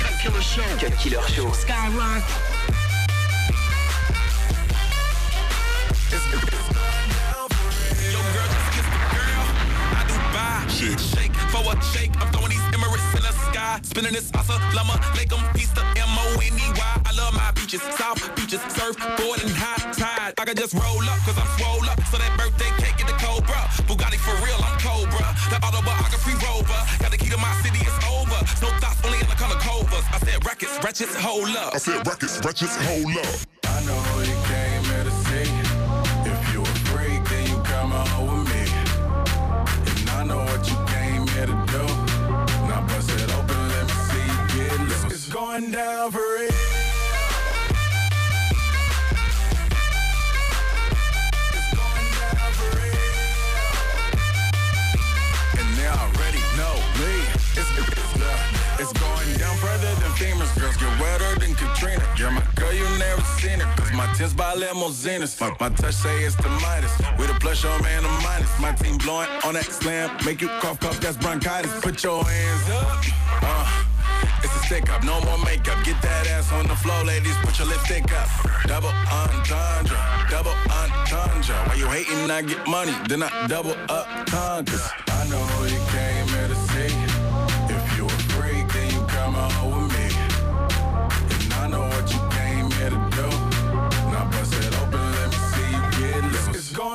Cut Killer Show. Cut Killer Show. Skyrock. Shake. shake for a shake. I'm throwing these Emirates in the sky. Spinning this assalamu alaikum. Peace to M-O-N-E-Y. I love my beaches. South beaches. Surfboard and high tide. I can just roll up cause I'm swole up. So that birthday cake get the Cobra. Bugatti for real, I'm Cobra. The autobiography rover. Got the key to my city, it's over. No thoughts, only in the color covers. I said rackets, wretches, hold up. I said rackets, wretches, hold up. I know who you came here to see. If you a freak, then you come on with me. And I know what you came here to do. Now bust it open, let me see you get loose. It's going down for real. Famous girls get wetter than Katrina. You're my girl, you never seen her. Cause my tins by limousines. My, my touch say it's the Midas. With a plus, your man, a minus. My team blowing on that slam. Make you cough, cough, that's bronchitis. Put your hands up. Uh, it's a stick up, no more makeup. Get that ass on the floor, ladies. Put your lipstick up. Double entendre, double entendre. Why you hating? I get money, then I double up conquers. I know you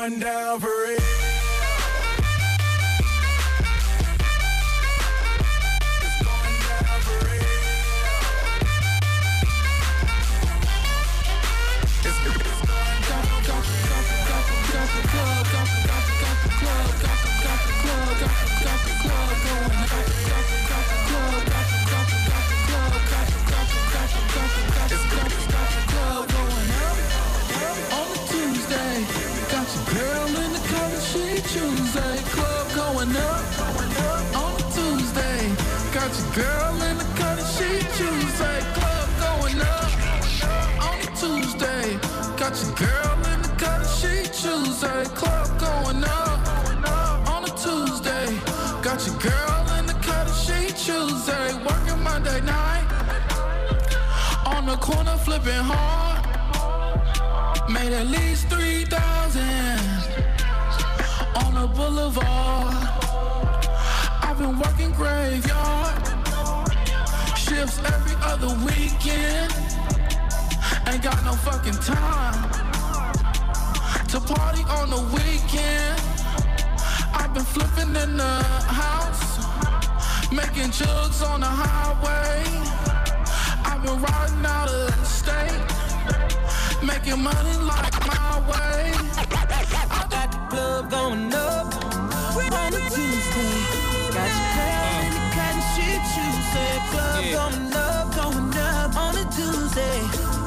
going down for real. Girl in the cut cutting, she Tuesday. Club going up on a Tuesday. Got your girl in the cut cutting, she Tuesday. Club going up on a Tuesday. Got your girl in the cut cutting, she Tuesday. Working Monday night on the corner, flipping hard. Made at least three thousand on the boulevard. I've been working graveyard every other weekend. Ain't got no fucking time to party on the weekend. I've been flipping in the house, making jugs on the highway. I've been riding out of state, making money like my way. I got the club going up going up, going up on a Tuesday.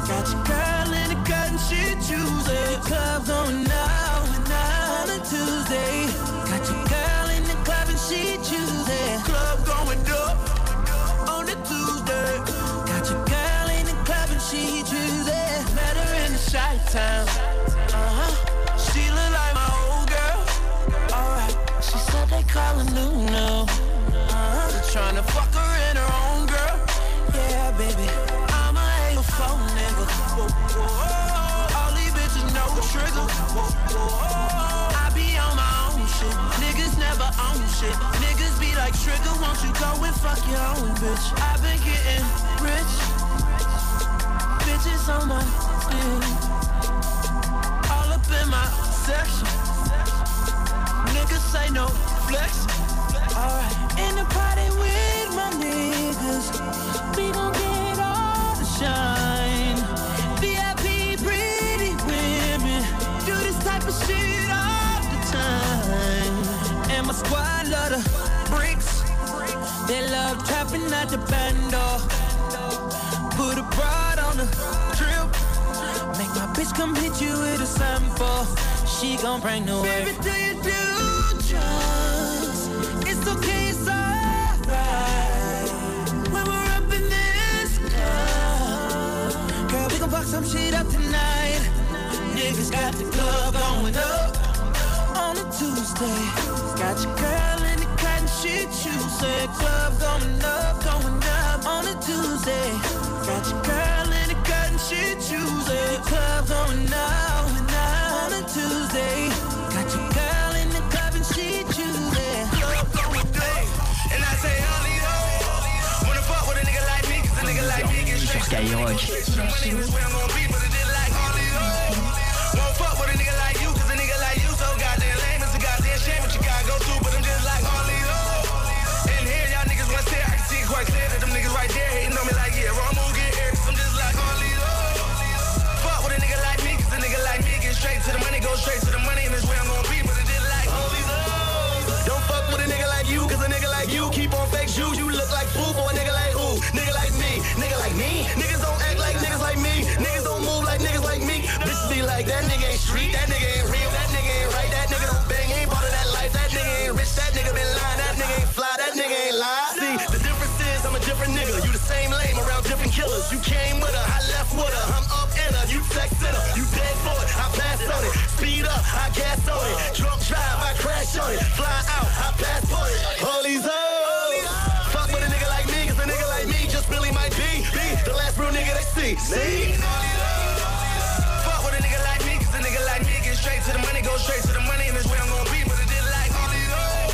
Got your girl in the cotton shit Tuesday. Club going up, going up on a Tuesday. Got your girl in the club and she. Club going up on a Tuesday. Got your girl in the club and she. Met her in the town. Uh huh. She look like my old girl. Alright. She said they call her. Uh-huh. Trying to I be on my own shit. Niggas never own shit. Niggas be like trigger. Won't you go and fuck your own bitch? I've been getting rich. Bitches on my dick. All up in my section. Niggas say no flex. Alright. In the party with my niggas. We gon' get all the shine. They love trapping at the bando. Put a broad on the trip. Make my bitch come hit you with a sample. She gon' bring the work. Baby, do you do drugs? It's okay, it's alright. When we're up in this club, girl, we gon' fuck some shit up tonight. Niggas got the club going up on a Tuesday. Got your girl Tuesday. Club going up, going up on a Tuesday. Got your girl in the cotton shit Tuesday. Club going up, going up on a Tuesday. Got your girl in the club and shit Tuesday. Club going up. And I say only oh, oh. wanna fuck with a nigga like me, cause a nigga like me get Skyrock. On. You look like fool for a nigga like who? Nigga like me, nigga like me. Niggas don't act like niggas like me. Niggas don't move like niggas like me. Bitches be like, that nigga ain't street, that nigga ain't real, that nigga ain't right, that nigga don't bang, ain't part of that life, that nigga ain't rich, that nigga been lying, that nigga ain't fly, that nigga ain't lie. See, the difference is I'm a different nigga. You the same lame around different killers. You came with her, I left with her. I'm up in her, you texting her. You dead for it, I pass on it. Speed up, I gas on it. Drunk drive, I crash on it. Fly out, see. Fuck with a nigga like me, cause a nigga like me get straight to the money, go straight to the money, and that's where I'm gonna be, but it just like only those.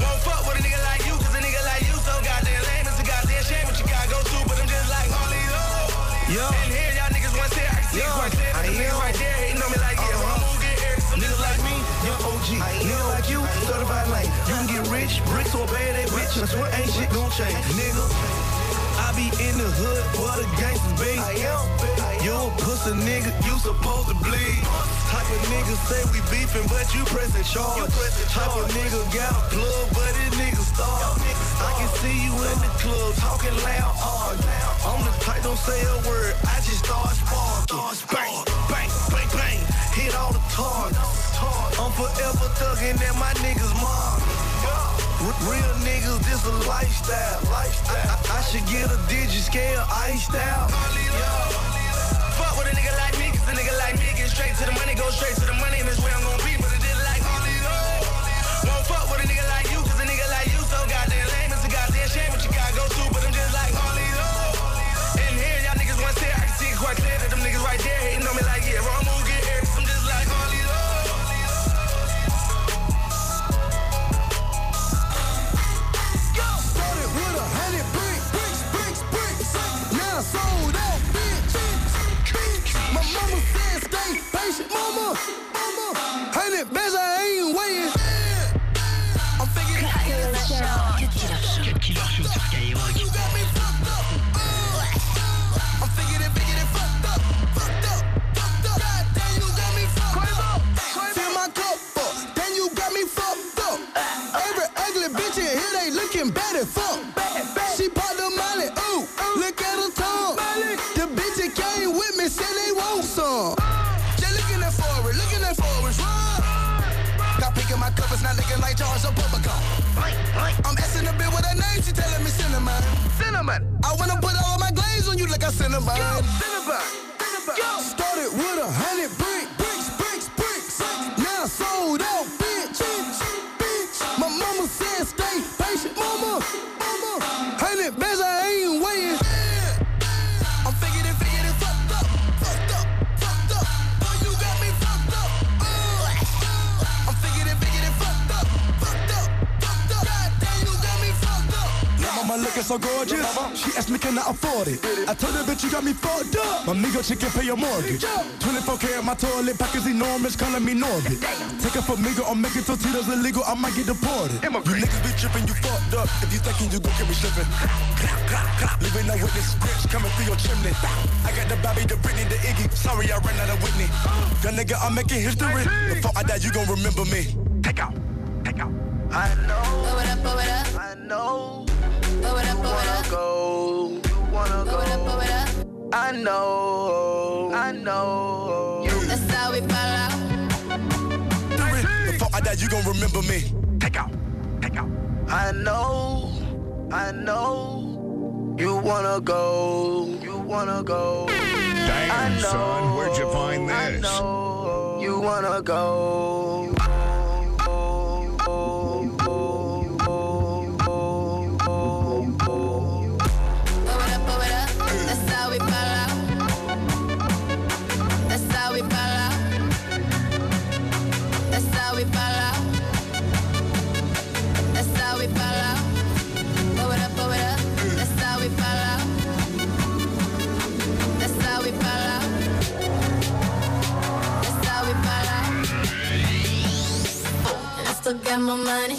Won't fuck with a nigga like you, cause a nigga like you so goddamn lame. It's a goddamn shame what you gotta go through, but I'm just like only those. Yo. And here y'all niggas wanna stare, I can see Yo, it quite clear. I Them niggas right there hating on me like, yeah, uh-huh. wrong move, get here. I'm Niggas like me, young OG. Nigga like you, certified lane. You can get rich, bricks or bad that bitch. I swear ain't shit gon' change. Nigga, be in the hood where the gangsters be. You a pussy nigga, you supposed to bleed. Type of nigga say we beefing, but you pressing charge. Type of nigga got a plug, but this nigga starve. I can see you in the club talking loud, hard. I'm the type don't say a word, I just start sparking. Bang, bang, bang, bang, hit all the targets. I'm forever thugging at my niggas' mom. Real niggas, this a lifestyle. lifestyle. I, I, I should get a scale iced out. Fuck with a nigga like me, cause a nigga like me get straight to the money, go straight to the money, and that's where I'm gonna on you like so gorgeous. She asked me can I afford it. I told her bitch you got me fucked up. My nigga chicken pay your mortgage. 24k in my toilet package enormous, calling me Norbit. Take it for Migo, I'm making tortillas illegal, I might get deported. You niggas be tripping, you fucked up. If you thinking you gon' get me slipping. Living a witness, bitch coming through your chimney. I got the Bobby, the Britney, the Iggy. Sorry I ran out of Whitney. That nigga, I'm making history. Before I die, you gon' remember me. Take out, take out. I know. Blow it up, blow it up. I know. You wanna go. I know. I know. Fall. Before I die, you gon' remember me. Take out, take out. I know. I know. You wanna go. You wanna go. Damn, I know. son, where'd you find I this? know. You wanna go. And I still got my money.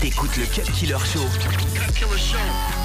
T'écoutes le Cut Killer Show. Cut Killer Show.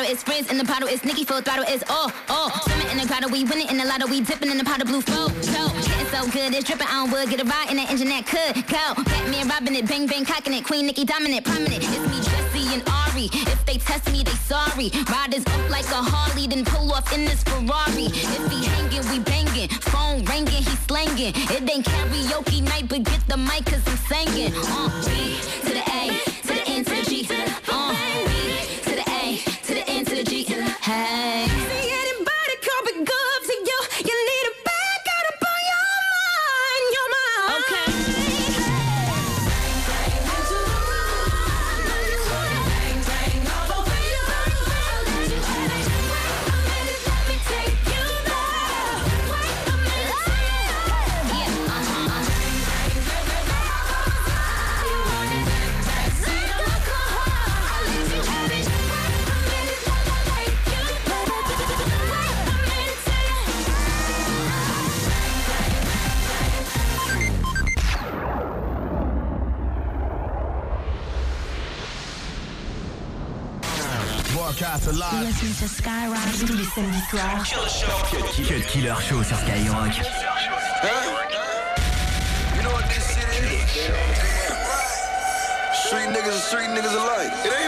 It's mix, it's Frizz in the bottle, it's Nicki full throttle, it's oh, oh. Swimming in the grotto, we winning in the lotto, we dipping in the pot of blue flow. So, getting so good, it's dripping on wood, get a ride in that engine that could go. Batman robbing it, bang bang cocking it, Queen Nicki dominant, prominent. It's me, Jessie and Ari. If they test me, they sorry. Riders up like a Harley, then pull off in this Ferrari. If he hanging, we banging. Phone ringing, he slanging. It ain't karaoke night, but get the mic cause I'm singing. Uh, B to the A, to the N to the G. Uh, to the A, G. Broadcast live. Listen to Skyrock tous les samedis soirs. Cut Killer Show sur Skyrock. You know what this shit is? Street niggas and street niggas alike. It ain't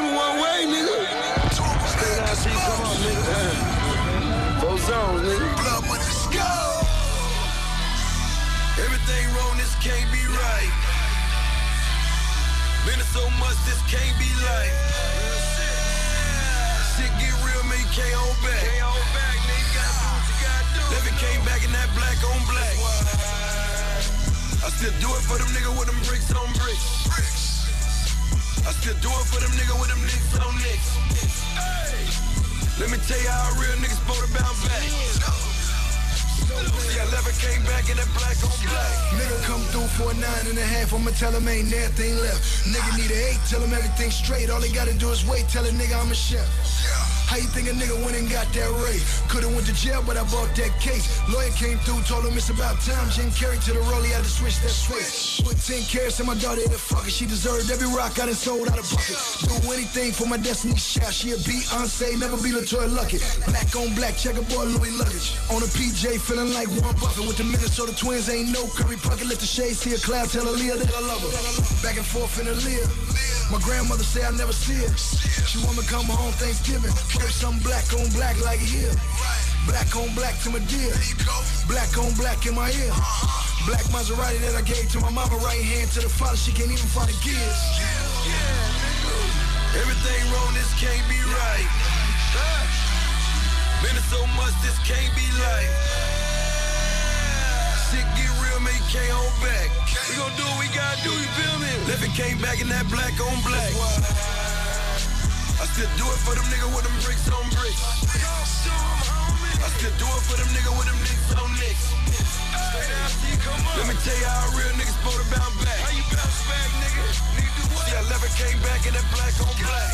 still do it for them niggas with them bricks on bricks. I still do it for them niggas with them nicks on nicks. Let me tell you how a real nigga supposed to bounce back. See, I never came back in that black on black. Nigga come through for a nine and a half, I'ma tell him ain't nothing left. Nigga need an eight, tell him everything straight. All he gotta do is wait, tell a nigga I'm a chef. How you think a nigga went and got that rate? Could've went to jail, but I bought that case. Lawyer came through, told him it's about time. Jim carried to the roll, he had to switch that switch. Put 10 carats in my daughter, the fucker. She deserved every rock I done sold out of bucket. Do anything for my destiny child. She a Beyonce, never be Latoya Luckett. Black on black, checkerboard Louis luggage. On a PJ, feeling like Warren Buffett. With the Minnesota Twins, ain't no Kirby Puckett. Let the shade see a cloud, tell Aaliyah that I love her. Back and forth in a Leah. My grandmother say I never see her. She want me come home Thanksgiving. Put some black on black like here. Black on black to my dear. Black on black in my ear. Black Maserati that I gave to my mama. Right hand to the father. She can't even find the gears. Everything wrong, this can't be right. Been so much, this can't be life. Man, you back. We gon' do what we gotta do, you feel me? Left came back in that black on black. I still do it for them niggas with them bricks on bricks. I still do it for them niggas with them nicks on nicks. Let me tell you how real niggas supposed to bounce back. How you bounce back, nigga? I never came back in that black on black.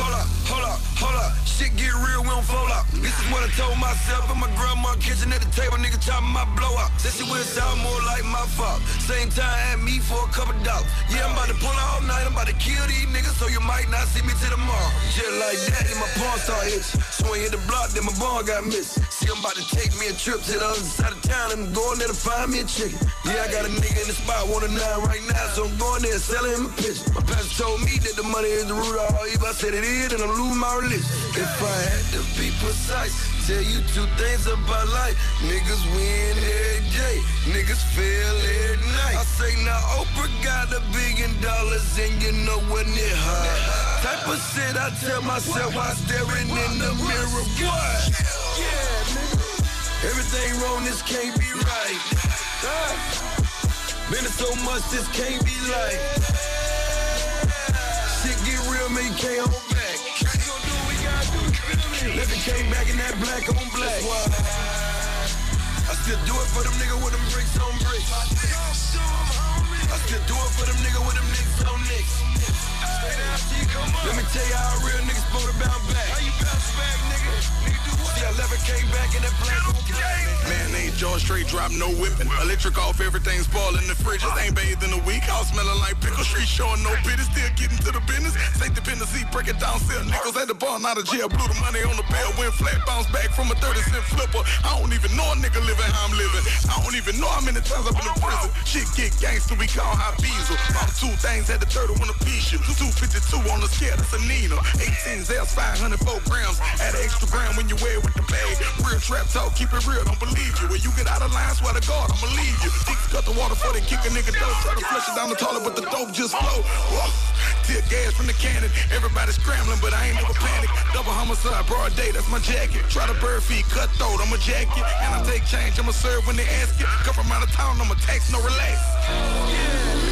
Hold up, hold up, hold up. Shit get real, we don't fold up. This is what I told myself in my grandma kitchen at table, nigga chopping my blow up. Said she would sound more like my fault. Same time had me for a couple dollars. Yeah, I'm about to pull all night, I'm about to kill these niggas, so you might not see me till tomorrow. Just like that, and my pawn start itching. I hit the block, then my ball got missed. See, I'm about to take me a trip to the other side of town, and I'm going there to find me a chicken. Yeah, I got a nigga in the spot, want a nine right now, so I'm going there selling him a picture. My pastor told me that the money is the root of all evil. I said it is, and I lose my religion. If I had to be precise, tell you two things about life. Niggas win every day, niggas fail every night. I say now Oprah got a billion dollars and you know when it hot. Type of shit I tell myself while staring in the mirror. What? Yeah, nigga. Everything wrong, this can't be right. Ah. Been so much, this can't be like. Shit get real, man, can't hold back. Me came back in that black on black. I still do it for them niggas with them bricks on bricks. I still do it for them niggas with them nicks on nicks. Let me tell you how real niggas supposed to bounce back. How you bounce back, nigga? See, I never came back in that black on black. Man, ain't jaw straight drop, no whipping. Electric off, everything spoiling the fridge. Just ain't bathed in a week. House smelling like pickle street, showing no pity. Still getting to the business. Take dependency, break it down, sell nickels at the bar, not a jail. Blew the money on the bail, went flat, bounce back from a 30 cent flipper. I don't even know a nigga living how I'm living. I don't even know how many times I've been in prison. Shit get gangster, we call high diesel. Bought two things, had the third one a piece. 252 on the scale, that's a Nina. 18 Z's, 504 grams. Add an extra gram when you wear it with the bag. Real trap talk, keep it real, don't believe you. When you get out of line, swear to God, I'ma leave you. Dicks cut the water for they kick a nigga dope. Try to flush it down the toilet, but the dope just flow. Tear gas from the cannon. Everybody scrambling, but I ain't never panic. Double homicide, broad day, that's my jacket. Try to bird feed, cutthroat, I'm a jacket. And I take change, I'ma serve when they ask it. Come from out of town, I'ma tax, no relax.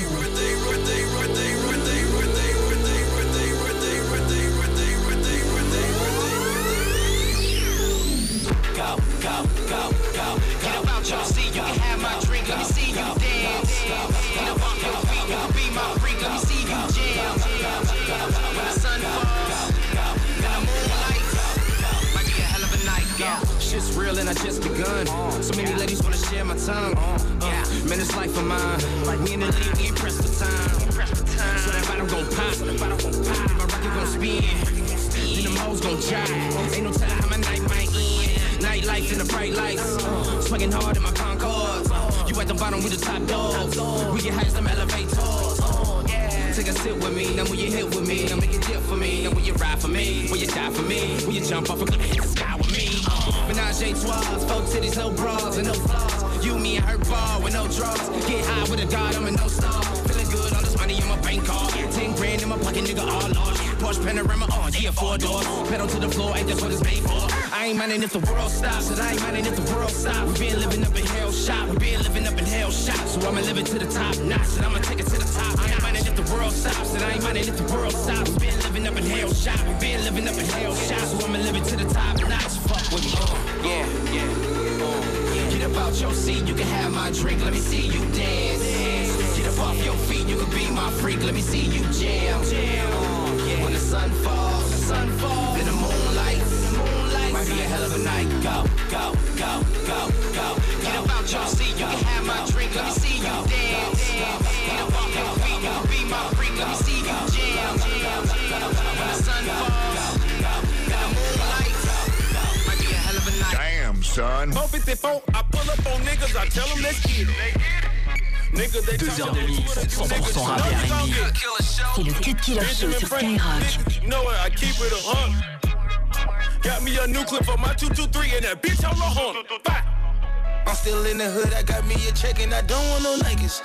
Killer Show sur Skyrock. You know what, I keep it a hunt. Got me a new clip for my 223 and that bitch on the hunt. I'm still in the hood, I got me a check and I don't want no niggas.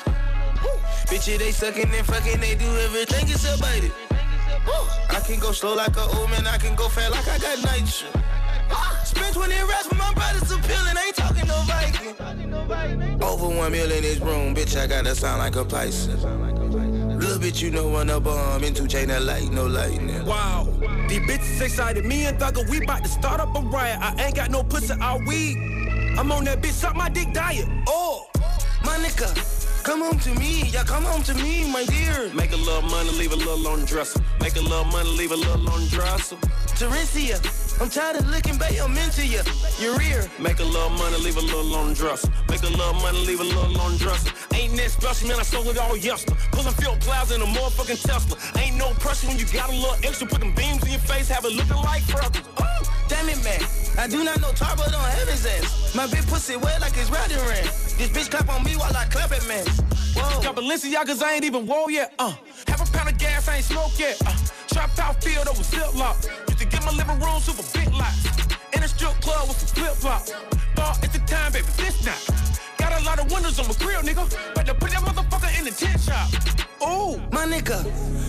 Bitches, they sucking and fucking, they do everything except bite it. I can go slow like a old man, I can go fast like I got night Spend 20 racks for my brothers a pill ain't talking no Viking. Over one mil in this room, bitch, I gotta sound like a Pisces. Little bitch, you know when a bomb into chain of light, no lightning. Wow, these bitches excited. Me and Thugger, we about to start up a riot. I ain't got no pussy, I weed. I'm on that bitch, suck my dick diet. Oh, my nigga, come home to me, yeah, come home to me, my dear. Make a little money, leave a little on the dresser. Make a little money, leave a little on the dresser. Terencia, I'm tired of looking, babe, I'm into you. Your ear. Make a little money, leave a little on the dresser. Make a little money, leave a little on the dresser. Ain't that special, man, I sold it all yesterday. Pulling field plaza in a motherfucking Tesla. Ain't no pressure when you got a little extra. Put them beams in your face, have it looking like freckles. Oh, damn it, man. I do not know tar, but on heaven's ass. My bitch pussy wet like it's riding ran. This bitch clap on me while I clap it, man. Whoa. Got Balenciagas, I ain't even whoa yet. Uh, half a pound of gas, I ain't smoked yet. Uh, trap out field over zip lock. Used to get my living room super big lot. In a strip club with some flip flops. Thought it's the time, baby, this not. Got a lot of windows on my grill, nigga. Better put that motherfucker in the tent shop. Ooh, my nigga,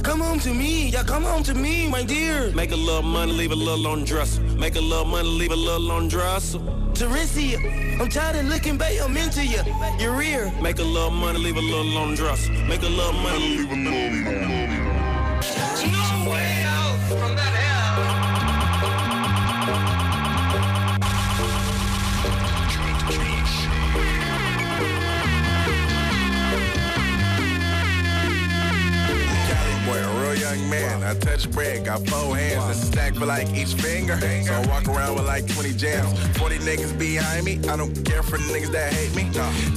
come home to me, yeah, come home to me, my dear. Make a little money, leave a little on the dresser. Make a little money, leave a little on dresser. Terencia, I'm tired of looking, babe, I'm into you. Your rear. Make a little money, leave a little on the dresser. Make a little money, leave a little on the No way out from that young man. I touch bread, got four hands, a stack for like each finger. So I walk around with like 20 jams. 40 niggas behind me. I don't care for niggas that hate me.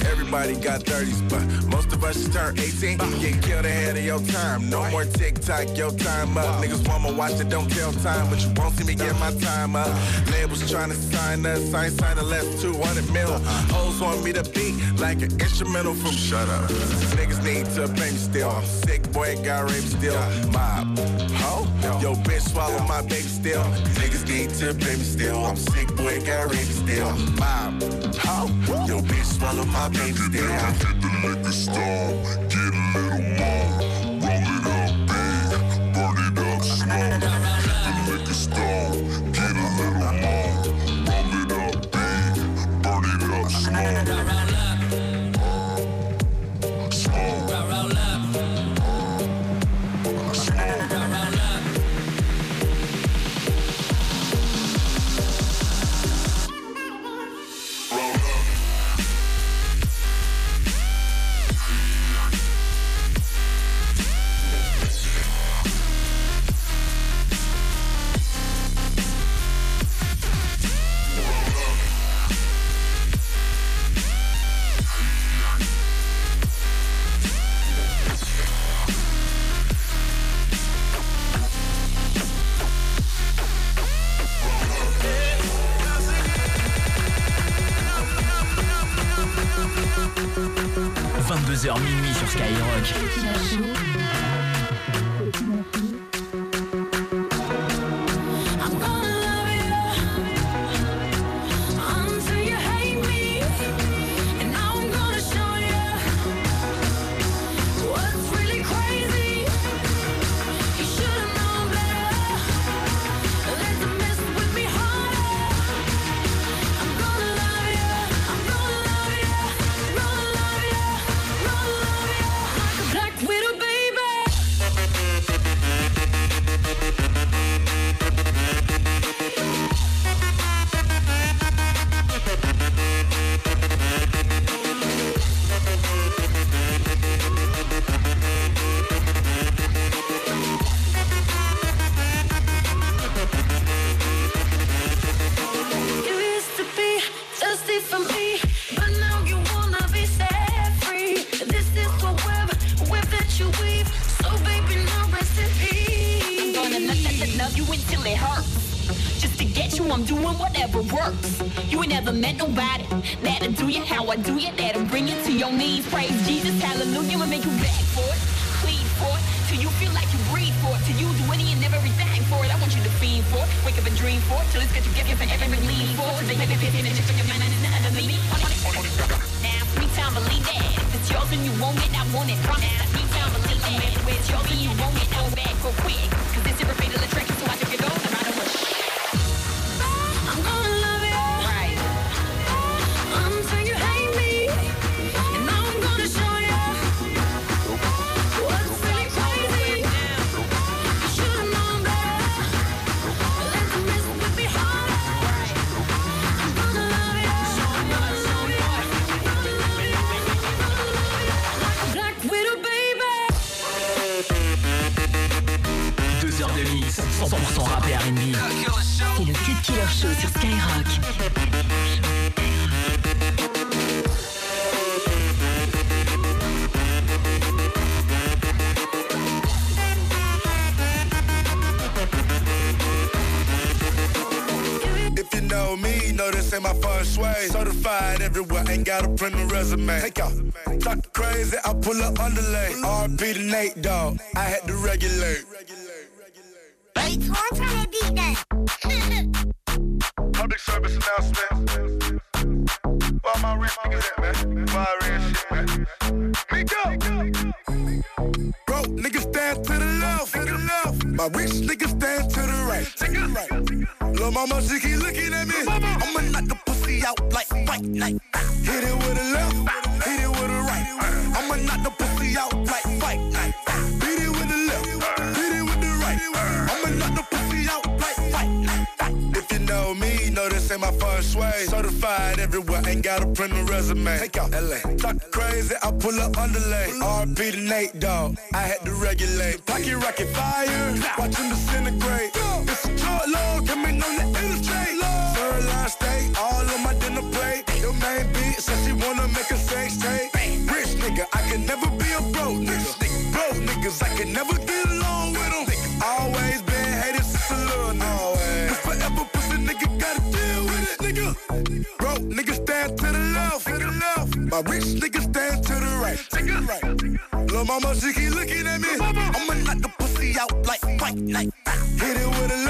Everybody got 30s, but most of us just turn 18. Get killed ahead of your time. No more TikTok, your time up. Niggas want me watch it, don't kill time, but you won't see me get my time up. Labels trying to sign us, I ain't signing less 200 mil. Hoes want me to beat like an instrumental from Shut Up. Niggas need to pay me still. I'm sick, boy, got raped still. Mob, ho, yo, bitch, swallow my baby still. Niggas need to baby still. I'm sick, boy, got raped still. Mob, ho, yo, bitch, swallow my baby still. Hit the liquor store, get a little more. Roll it up big, burn it up slow. Hit the liquor store, get a little more. Roll it up big, burn it up slow. Do we get resume. Take off. Talk crazy, I pull up underlay. RP to Nate Dogg. I had to regulate. gotta print a resume. Take out LA. Talk crazy, I pull up underlay. RP the Nate Dogg. I had to regulate. Pocket rocket fire, watch him disintegrate. It's a short load coming on the interstate. Third line state, all on my dinner plate. Your main beat says she wanna make a sex tape. Rich nigga, I can never be a broke nigga. Broke niggas, I can never. My rich nigga stand to the right. Nigga. right. Lil' mama, she keep looking at me. I'ma knock the pussy out like white night. Hit it with a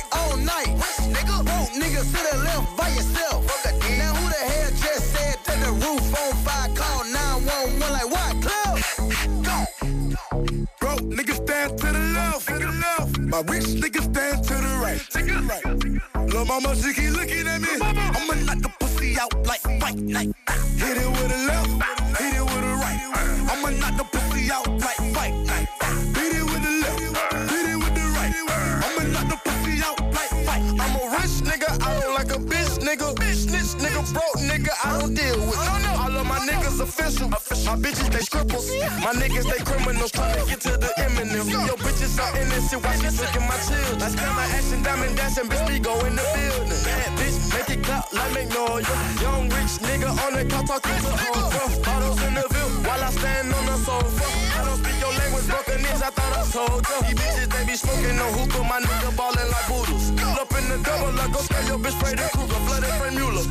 party all night. rich Nigga, broke nigga to the left by yourself. Now who the hell just said that the roof on fire? Call 911 like what? Club? Broke nigga stand to the left. My rich nigga stand to the right. right. Lil' mama, she keep looking at me. I'ma knock the pussy out like fight night. Ah. Hit it with My bitches, they cripples. My niggas, they criminals trying to get to the Eminem. Yo, bitches are innocent while she flicking my chills. I spend my action, diamond dancing, bitch, we go in the building. Bad bitch, make it clap like Magnolia. Young rich nigga on the couch talking to Oprah. Bottles in the view while I stand on the sofa. I don't speak your language, broken knees, I thought I told you. These bitches, they be smoking no hookah, my nigga ballin' like boodles. Up in the double, like go scare your bitch, spray the Kruger, flooded from Mueller.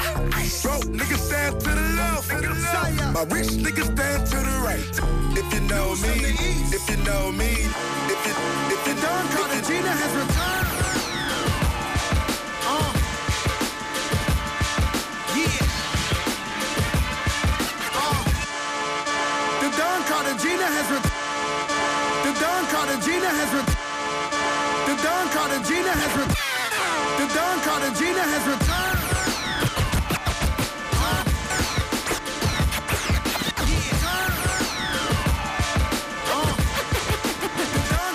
Broke niggas stand to the left. My rich niggas stand to the right. If you know me, if you know me, if you, if you Don Cartagena has returned. Uh. Yeah. Uh. The Don Cartagena has returned. The Don Cartagena has returned. The Don Cartagena has returned. Don Cartagena has returned.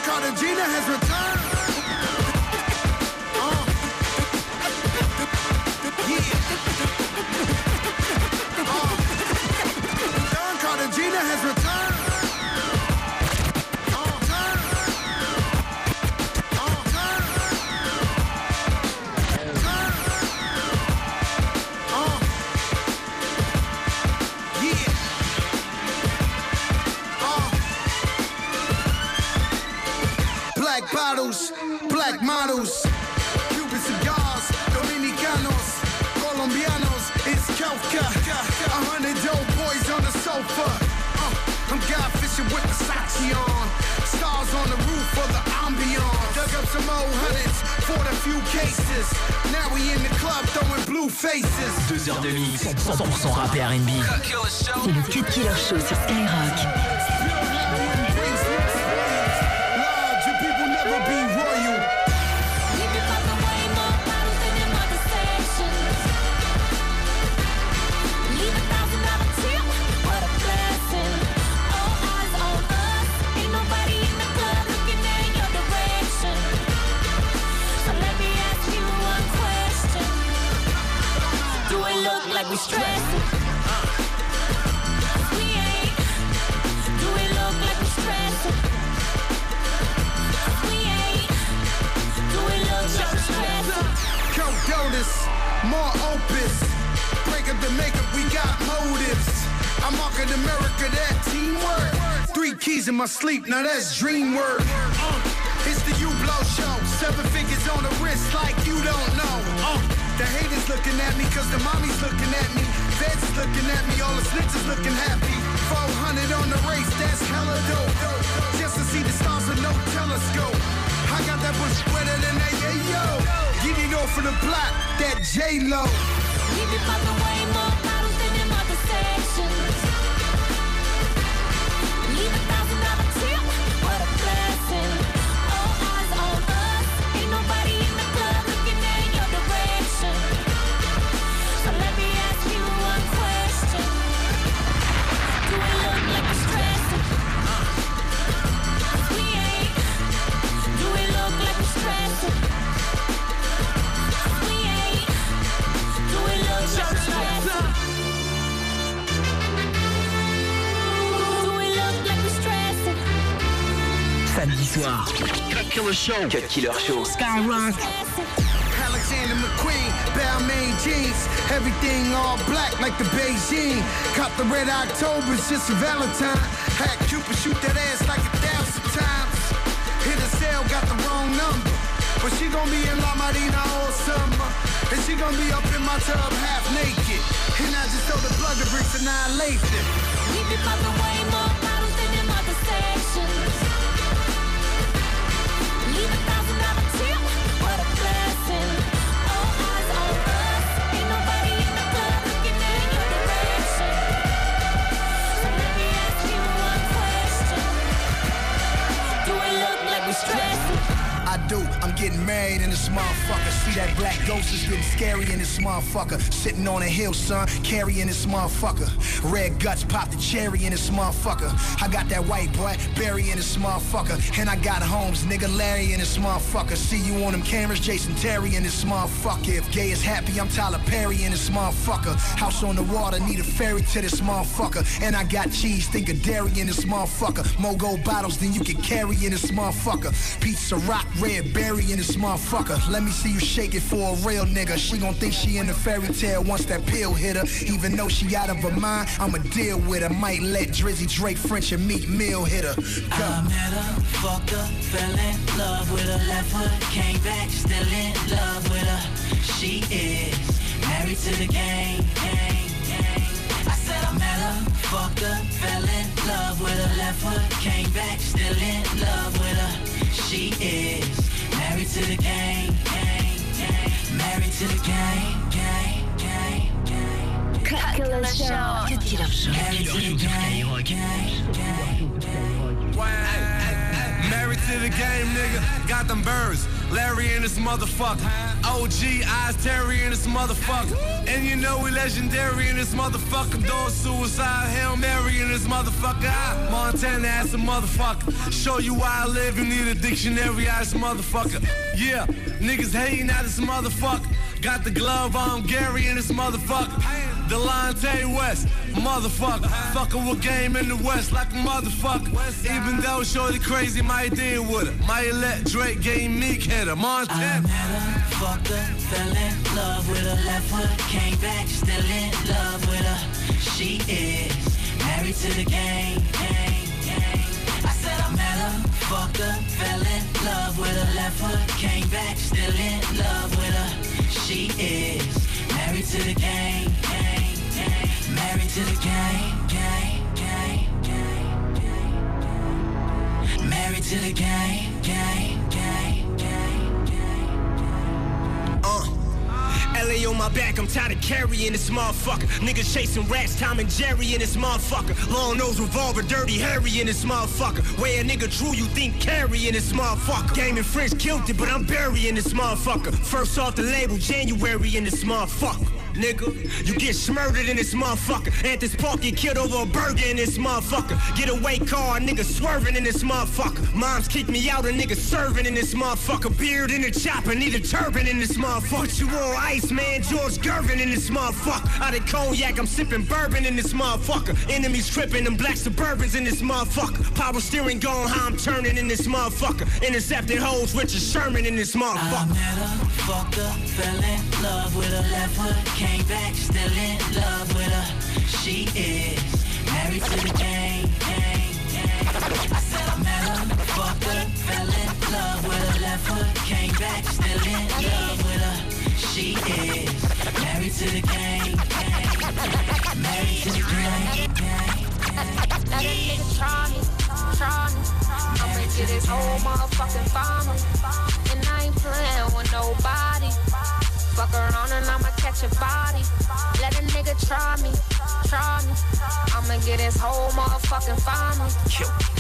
Cartagena has returned. Don Cartagena has returned. Some old hundreds, fought a few cases. Now we in the club throwing blue faces. Deux heures de mix, 100% rap et R&B. C'est le Cut Killer Show sur Skyrock. More opus. Break up the makeup, we got motives. I market America, that teamwork. Three keys in my sleep, now that's dream work. Uh, it's the U Blow Show. Seven figures on the wrist like you don't know. Uh, the haters looking at me cause the mommy's looking at me. Feds looking at me, all the snitches looking happy. 400 on the race, that's hella dope. Just to see the stars with no telescope. I got that bush wetter than that, yeah, yo. Get it off of the block, that J-Lo. We be popping way more bottles than sections. Samedi soir, Cut Killer Show. Cut Killer Show. Skyrock. Alexander McQueen, Balmain jeans, everything all black like the Beijing. Caught the red October, it's just a Valentine. Had Cupid shoot that ass like a thousand times. Hit a cell, got the wrong number. But she gon' be in La Marina all summer. And she gon' be up in my tub half naked. And I just told the plug to bring annihilation. We be popping way more bottles I'm getting married in small motherfucker. See that black ghost is getting scary in this motherfucker. Sitting on a hill, son, carrying this motherfucker. Red guts pop the cherry in this motherfucker. I got that white boy burying this motherfucker. And I got Holmes, nigga Larry in this motherfucker. See you on them cameras, Jason Terry in this motherfucker. If gay is happy, I'm Tyler Perry in this motherfucker. House on the water, need a ferry to this motherfucker. And I got cheese, think of dairy in this motherfucker. Mogo bottles, then you can carry in this motherfucker. Pizza rock, red berry in this motherfucker. Let me see you shake it for a real nigga. She gon' think she in a fairy tale once that pill hit her. Even though she out of her mind, I'ma deal with her. Might let Drizzy, Drake, French, and Meek Mill hit her. Go. I met her, fucked her, fell in love with her, left her, came back, still in love with her. She is married to the game. I said I met her, fucked her, fell in love with her, left her, came back, still in love with her. She is married to the game, game. Married to the game, game, game, game. Cut Killer Show. Cut Killer Show. Married to the game, game, game, game. To the game, nigga. Got them birds. Larry and this motherfucker. OG Eyes Terry and this motherfucker. And you know we legendary in this motherfucker. Door suicide, Hail Mary in this motherfucker. I, Montana ass a motherfucker. Show you why I live, you need a dictionary ass motherfucker. Yeah, niggas hating at this motherfucker. Got the glove on Gary and this motherfucker. Delonte West, motherfucker. Fucking with game in the West like a motherfucker. Even though Shorty crazy, might deal with her. Might let Drake game Meek hit her. I met her, fucked her, fell in love with her, left her, came back, still in love with her. She is married to the game, game, game. I said I met her, fucked her, fell in love with her, left her, came back, still in love with her. She is married to the game, game, game. Married to the game, game, game, game, game. Married to the game, game, game, game, game. Uh. LA on my back, I'm tired of carrying this motherfucker. Niggas chasing rats, Tom and Jerry in this motherfucker. Long nose revolver, dirty Harry in this motherfucker. Where a nigga true, you think carry in this motherfucker. Game and French killed it, but I'm burying this motherfucker. First off the label, January in this motherfucker. Nigga, you get smurdered in this motherfucker. Anthony Park get killed over a burger in this motherfucker. Get away car, nigga swerving in this motherfucker. Moms kick me out, a nigga serving in this motherfucker. Beard in the chopper, need a turban in this motherfucker. You on ice, man, George Gervin in this motherfucker. Out of cognac, I'm sipping bourbon in this motherfucker. Enemies tripping, them black suburbans in this motherfucker. Power steering gone, how I'm turning in this motherfucker. Intercepting hoes, Richard Sherman in this I motherfucker. met her, fucked her, fell in love with her, left her, came back, still in love with her. She is married to the game, game, game. I said I met her, fucked her, fell in love with her, left her, came back, still in love with her. She is married to the game, game, married to the game, game. Let a nigga try me, try me. I'ma get his whole motherfucking family. And I ain't playing with nobody. Fuck around and I'ma catch a body. Let a nigga try me, try me. I'ma get his whole motherfucking family.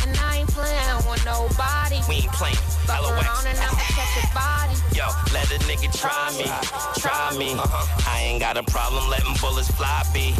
And I ain't playing with nobody. We ain't playing. Fuck LOX. around and I'ma catch a body. Yo, let a nigga try me, try me. I ain't got a problem letting bullets fly, B.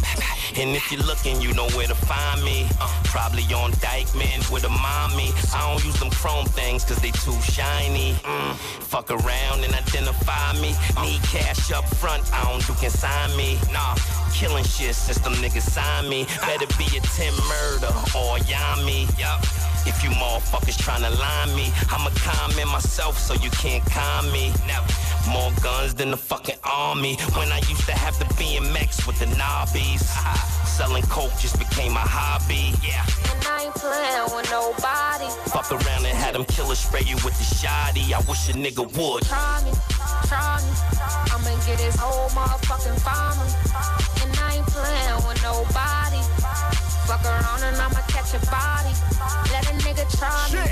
And if you're looking, you know where to find me. Probably on Dyckman with a mommy. I don't use them chrome things cause they too shiny. Mm, fuck around and identify me. Need cash up front, I don't do consign me. Nah, killing shit since them niggas signed me. Better be a 10 murder or Yami. Yup. If you motherfuckers tryna line me, I'ma calm in myself so you can't calm me. Never. More guns than the fucking army. When I used to have the BMX with the knobbies. Uh-huh. Selling coke just became a hobby. Yeah. And I ain't playing with nobody. Fuck around and had them killers spray you with the shoddy. I wish a nigga would. Try me, try me. I'ma get his whole motherfucking family. And I ain't playing with nobody. Fuck around and I'ma catch a body. Let a nigga try me,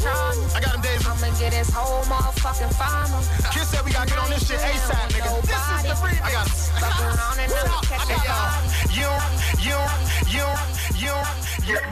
try me. I got him, Daisy. I'ma get his whole motherfucking family. Kid said we gotta get on this shit ASAP, nigga. This is the free. I got him. <laughs> Fuck around and I'ma catch a body. You, you, you, you, you.